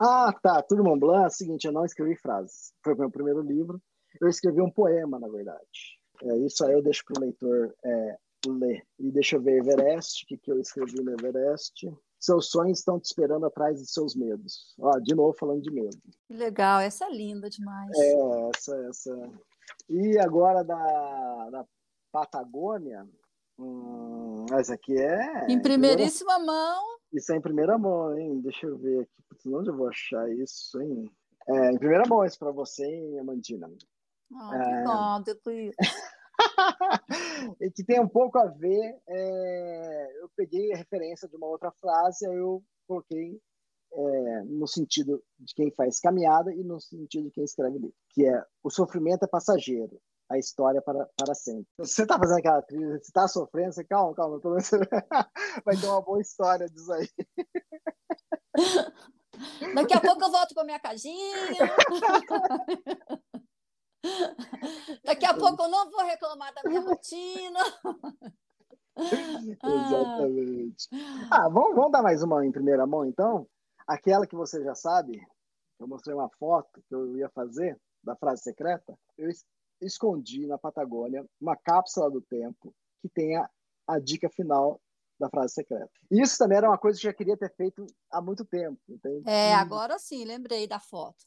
Ah, tá. Tour do Mont Blanc é o seguinte, eu não escrevi frases. Foi o meu primeiro livro. Eu escrevi um poema, na verdade. É, isso aí eu deixo para o leitor é, ler. E deixa eu ver Everest, o que, que eu escrevi no Everest. Seus sonhos estão te esperando atrás de seus medos. Ó, de novo falando de medo. Que legal, essa é linda demais. É, essa, essa. E agora da, da Patagônia, hum, essa aqui é. Em primeiríssima primeira... mão. Isso é em primeira mão, hein? Deixa eu ver aqui. Onde eu vou achar isso, hein? É, em primeira mão, isso para você, hein, Amandina? Oh, é... que bom, depois. e que tem um pouco a ver. É, eu peguei a referência de uma outra frase, eu coloquei é, no sentido de quem faz caminhada e no sentido de quem escreve livro, que é o sofrimento é passageiro, a história é para, para sempre. Você está fazendo aquela trilha, você está sofrendo, você, calma, calma, você vai ter uma boa história disso aí. Daqui a pouco eu volto para minha casinha. Daqui a pouco eu não vou reclamar da minha rotina. Exatamente. Ah, vamos, vamos dar mais uma em primeira mão, então? Aquela que você já sabe, eu mostrei uma foto que eu ia fazer da frase secreta. Eu escondi na Patagônia uma cápsula do tempo que tenha a dica final da frase secreta. Isso também era uma coisa que eu já queria ter feito há muito tempo. Entende? É, agora sim, lembrei da foto.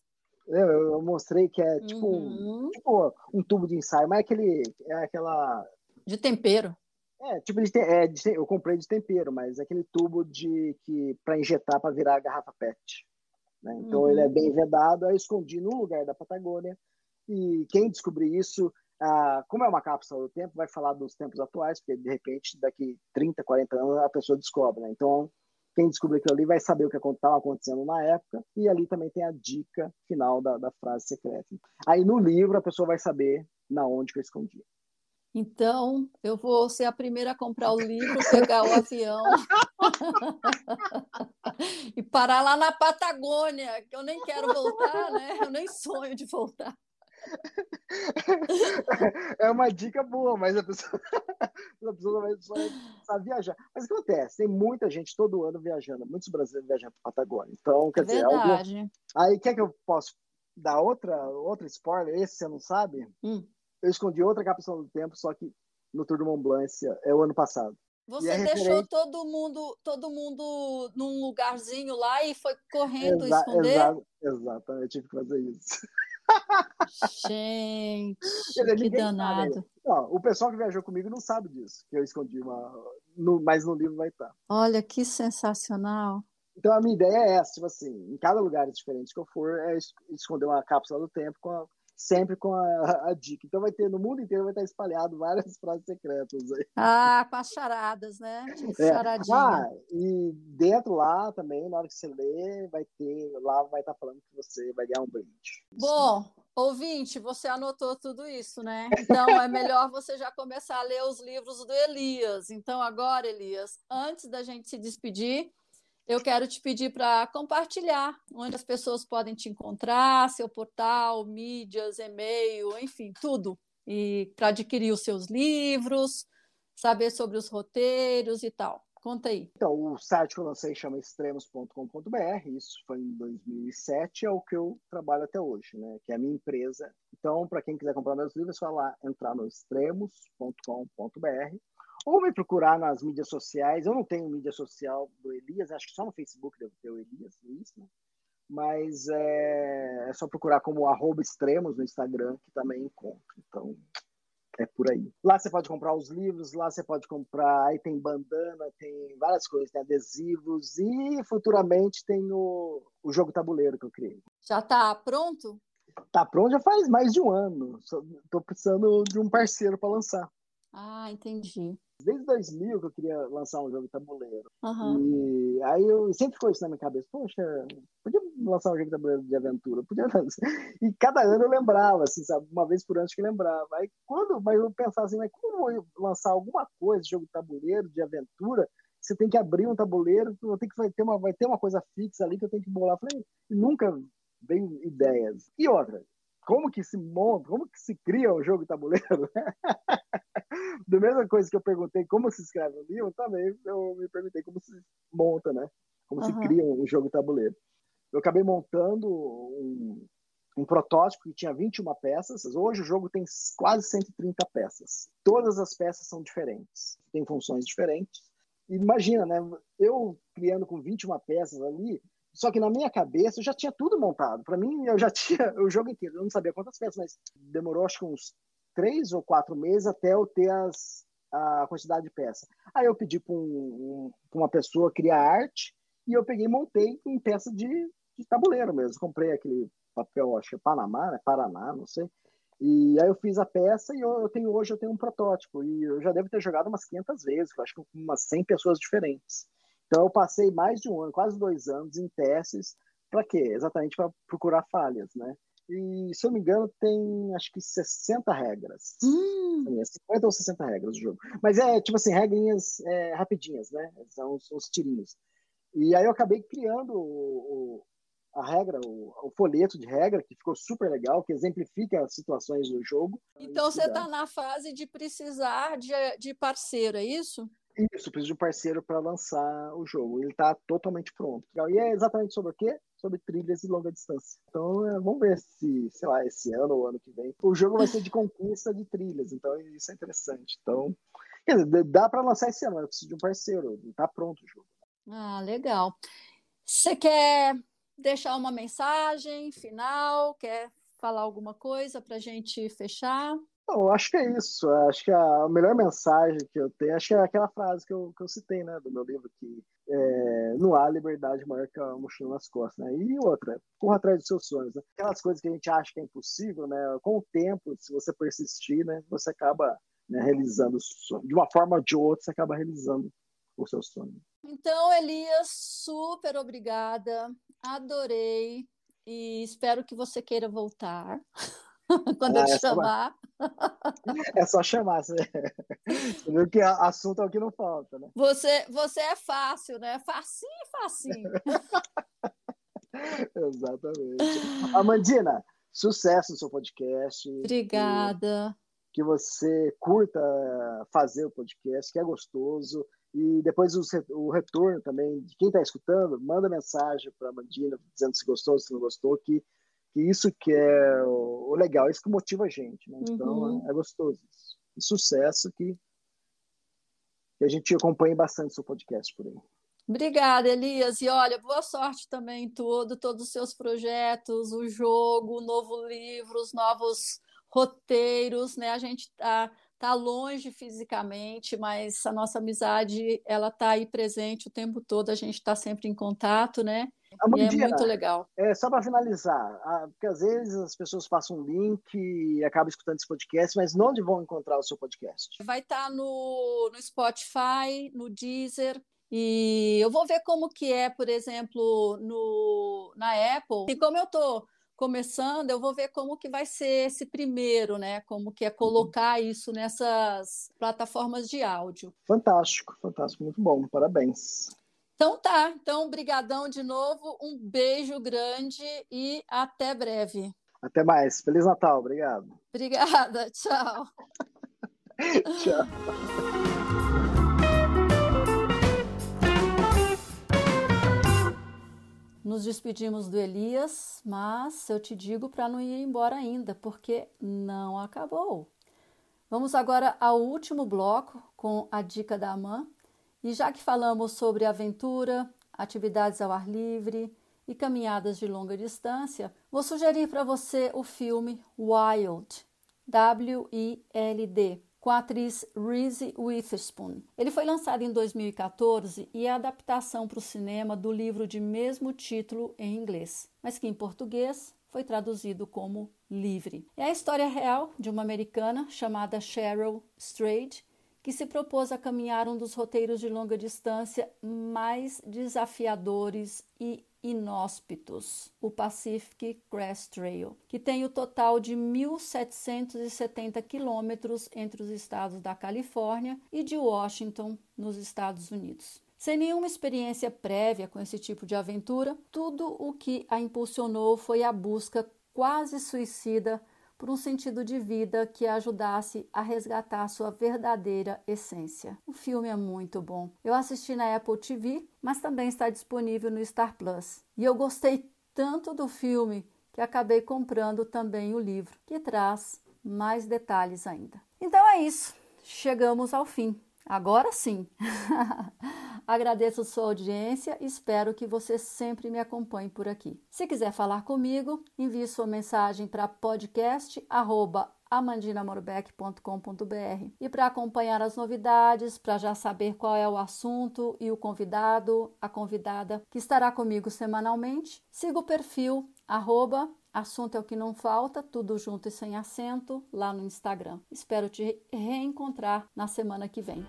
Eu, mostrei que é tipo, uhum. tipo um tubo de ensaio, mas é aquele. É aquela. De tempero. É, tipo, de, é, de, eu comprei de tempero, mas é aquele tubo de que para injetar para virar garrafa PET. Né? Então uhum. ele é bem vedado, eu escondi no lugar da Patagônia. E quem descobrir isso, ah, como é uma cápsula do tempo, vai falar dos tempos atuais, porque de repente daqui 30, 40 anos a pessoa descobre. Né? Então quem descobrir aquilo ali vai saber o que estava acontecendo na época, e ali também tem a dica final da, da frase secreta. Aí no livro a pessoa vai saber na onde que eu escondi. Então, eu vou ser a primeira a comprar o livro, pegar o avião e parar lá na Patagônia, que eu nem quero voltar, né? Eu nem sonho de voltar. É uma dica boa, mas a pessoa, a pessoa vai só viajar. Mas o que acontece? Tem muita gente todo ano viajando, muitos brasileiros viajando para Patagônia. Então, quer é dizer, algum... aí quer que eu possa dar outra, outra spoiler? Esse você não sabe? Hum. Eu escondi outra cápsula do tempo, só que no Tour do Mont Blanc é o ano passado. Você é deixou referente... todo mundo, todo mundo num lugarzinho lá e foi correndo Exa esconder? Exa exatamente, eu tive que fazer isso. Gente, que danado. Não, o pessoal que viajou comigo não sabe disso, que eu escondi uma. No, mas no livro vai estar. Olha que sensacional. Então a minha ideia é essa, tipo assim, em cada lugar diferente que eu for, é esconder uma cápsula do tempo com a, sempre com a, a, dica. Então vai ter, no mundo inteiro vai estar espalhado várias frases secretas aí. Ah, com as charadas, né? Tipo é. Ah, e dentro lá também, na hora que você lê, vai ter, lá vai estar falando que você vai ganhar um brinde. Bom, ouvinte, você anotou tudo isso, né? Então é melhor você já começar a ler os livros do Elias. Então agora, Elias, antes da gente se despedir, eu quero te pedir para compartilhar onde as pessoas podem te encontrar, seu portal, mídias, e-mail, enfim, tudo. E para adquirir os seus livros, saber sobre os roteiros e tal. Conta aí. Então, o site que eu lancei chama extremos.com.br, isso foi em 2007, é o que eu trabalho até hoje, né? Que é a minha empresa. Então, para quem quiser comprar meus livros, é só lá entrar no extremos.com.br ou me procurar nas mídias sociais. Eu não tenho mídia social do Elias, acho que só no Facebook deve ter o Elias Luiz, né? Mas é, é só procurar como arroba extremos no Instagram, que também encontro. Então, é por aí. Lá você pode comprar os livros, lá você pode comprar, aí tem bandana, tem várias coisas, tem adesivos e futuramente tem o, o jogo tabuleiro que eu criei. Já está pronto? Tá pronto já faz mais de um ano. Estou precisando de um parceiro para lançar. Ah, entendi. Desde 2000 que eu queria lançar um jogo de tabuleiro. Uhum. E aí eu sempre ficou isso na minha cabeça. Poxa, podia lançar um jogo de tabuleiro de aventura. Podia lançar. E cada ano eu lembrava, assim, sabe? Uma vez por ano que lembrava. Aí quando mas eu pensava assim, mas como eu vou lançar alguma coisa de jogo de tabuleiro, de aventura, você tem que abrir um tabuleiro, tem que vai ter uma, vai ter uma coisa fixa ali que eu tenho que bolar. falei, nunca vem ideias. E outra, como que se monta, como que se cria um jogo de tabuleiro? da mesma coisa que eu perguntei como se escreve um livro, também eu me perguntei como se monta, né? Como uhum. se cria um jogo de tabuleiro. Eu acabei montando um, um protótipo que tinha 21 peças. Hoje o jogo tem quase 130 peças. Todas as peças são diferentes, têm funções diferentes. Imagina, né? Eu criando com 21 peças ali, só que na minha cabeça eu já tinha tudo montado. Para mim, eu já tinha o jogo inteiro. Eu não sabia quantas peças, mas demorou acho que uns três ou quatro meses até eu ter as, a quantidade de peças. Aí eu pedi para um, um, uma pessoa criar arte e eu peguei e montei em peça de, de tabuleiro mesmo. Comprei aquele papel, acho que é Panamá, né? Paraná, não sei. E aí eu fiz a peça e eu, tenho hoje eu tenho um protótipo e eu já devo ter jogado umas 500 vezes, acho que umas 100 pessoas diferentes. Então eu passei mais de um ano, quase dois anos em testes, para quê? Exatamente para procurar falhas, né? E, se eu me engano, tem acho que 60 regras. Hum. 50 ou 60 regras do jogo. Mas é, tipo assim, regrinhas é, rapidinhas, né? São os, os, tirinhos. E aí eu acabei criando o, o, a regra, o, o, folheto de regra, que ficou super legal, que exemplifica as situações do jogo. Então você está na fase de precisar de, de parceiro, é isso? Isso, preciso de um parceiro para lançar o jogo. Ele está totalmente pronto. E é exatamente sobre o quê? Sobre trilhas de longa distância. Então, é, vamos ver se, sei lá, esse ano ou ano que vem. O jogo vai ser de conquista de trilhas, então isso é interessante. Então, dizer, dá para lançar esse ano, eu preciso de um parceiro. Está pronto o jogo. Ah, legal. Você quer deixar uma mensagem final? Quer falar alguma coisa para a gente fechar? Não, acho que é isso. Acho que a melhor mensagem que eu tenho, acho que é aquela frase que eu, que eu citei, né, do meu livro, que é, não há liberdade maior que a mochila nas costas, né? E outra, corra atrás dos seus sonhos. Né? Aquelas coisas que a gente acha que é impossível, né? Com o tempo, se você persistir, né, você acaba né, realizando de uma forma ou de outra, você acaba realizando o seu sonho. Então, Elias, super obrigada. Adorei e espero que você queira voltar. Quando ah, eu te é chamar. É só chamar. Você, você viu que assunto é o que não falta, né? Você, você é fácil, né? Facinho, facinho. Exatamente. Amandina, sucesso no seu podcast. Obrigada. Que, que você curta fazer o podcast, que é gostoso. E depois o, o retorno também de quem está escutando, manda mensagem para a Amandina dizendo se gostou, se não gostou, que que isso que é o, legal, isso que motiva a gente, né? Então uhum. é, é, gostoso isso. E sucesso que, que a gente acompanhe bastante seu podcast por aí. Obrigada, Elias. E olha, boa sorte também em tudo, todos os seus projetos, o jogo, o novo livro, os novos roteiros, né? A gente tá, tá longe fisicamente, mas a nossa amizade, ela tá aí presente o tempo todo, a gente está sempre em contato, né? É muito legal. É, só para finalizar, porque às vezes as pessoas passam um link e acabam escutando esse podcast, mas onde vão encontrar o seu podcast? Vai estar tá no, no Spotify, no Deezer, e eu vou ver como que é, por exemplo, no, na Apple. E como eu estou começando, eu vou ver como que vai ser esse primeiro, né? Como que é colocar isso nessas plataformas de áudio. Fantástico, fantástico, muito bom, parabéns. Então tá, então brigadão de novo, um beijo grande e até breve. Até mais, Feliz Natal, obrigado. Obrigada, tchau. tchau. Nos despedimos do Elias, mas eu te digo para não ir embora ainda, porque não acabou. Vamos agora ao último bloco com a dica da Amã e já que falamos sobre aventura, atividades ao ar livre e caminhadas de longa distância, vou sugerir para você o filme Wild, W-I-L-D, com a atriz Reese Witherspoon. Ele foi lançado em 2014 e é a adaptação para o cinema do livro de mesmo título em inglês, mas que em português foi traduzido como Livre. É a história real de uma americana chamada Cheryl Strayed, que se propôs a caminhar um dos roteiros de longa distância mais desafiadores e inóspitos, o Pacific Crest Trail, que tem o total de 1.770 quilômetros entre os estados da Califórnia e de Washington, nos Estados Unidos. Sem nenhuma experiência prévia com esse tipo de aventura, tudo o que a impulsionou foi a busca quase suicida por um sentido de vida que a ajudasse a resgatar sua verdadeira essência. O filme é muito bom. Eu assisti na Apple TV, mas também está disponível no Star Plus. E eu gostei tanto do filme que acabei comprando também o livro, que traz mais detalhes ainda. Então é isso. Chegamos ao fim. Agora sim. Agradeço sua audiência e espero que você sempre me acompanhe por aqui. Se quiser falar comigo, envie sua mensagem para podcast@amandinamorbeck.com.br. E para acompanhar as novidades, para já saber qual é o assunto e o convidado, a convidada que estará comigo semanalmente, siga o perfil arroba Assunto é o que não falta, tudo junto e sem acento, lá no Instagram. Espero te reencontrar na semana que vem.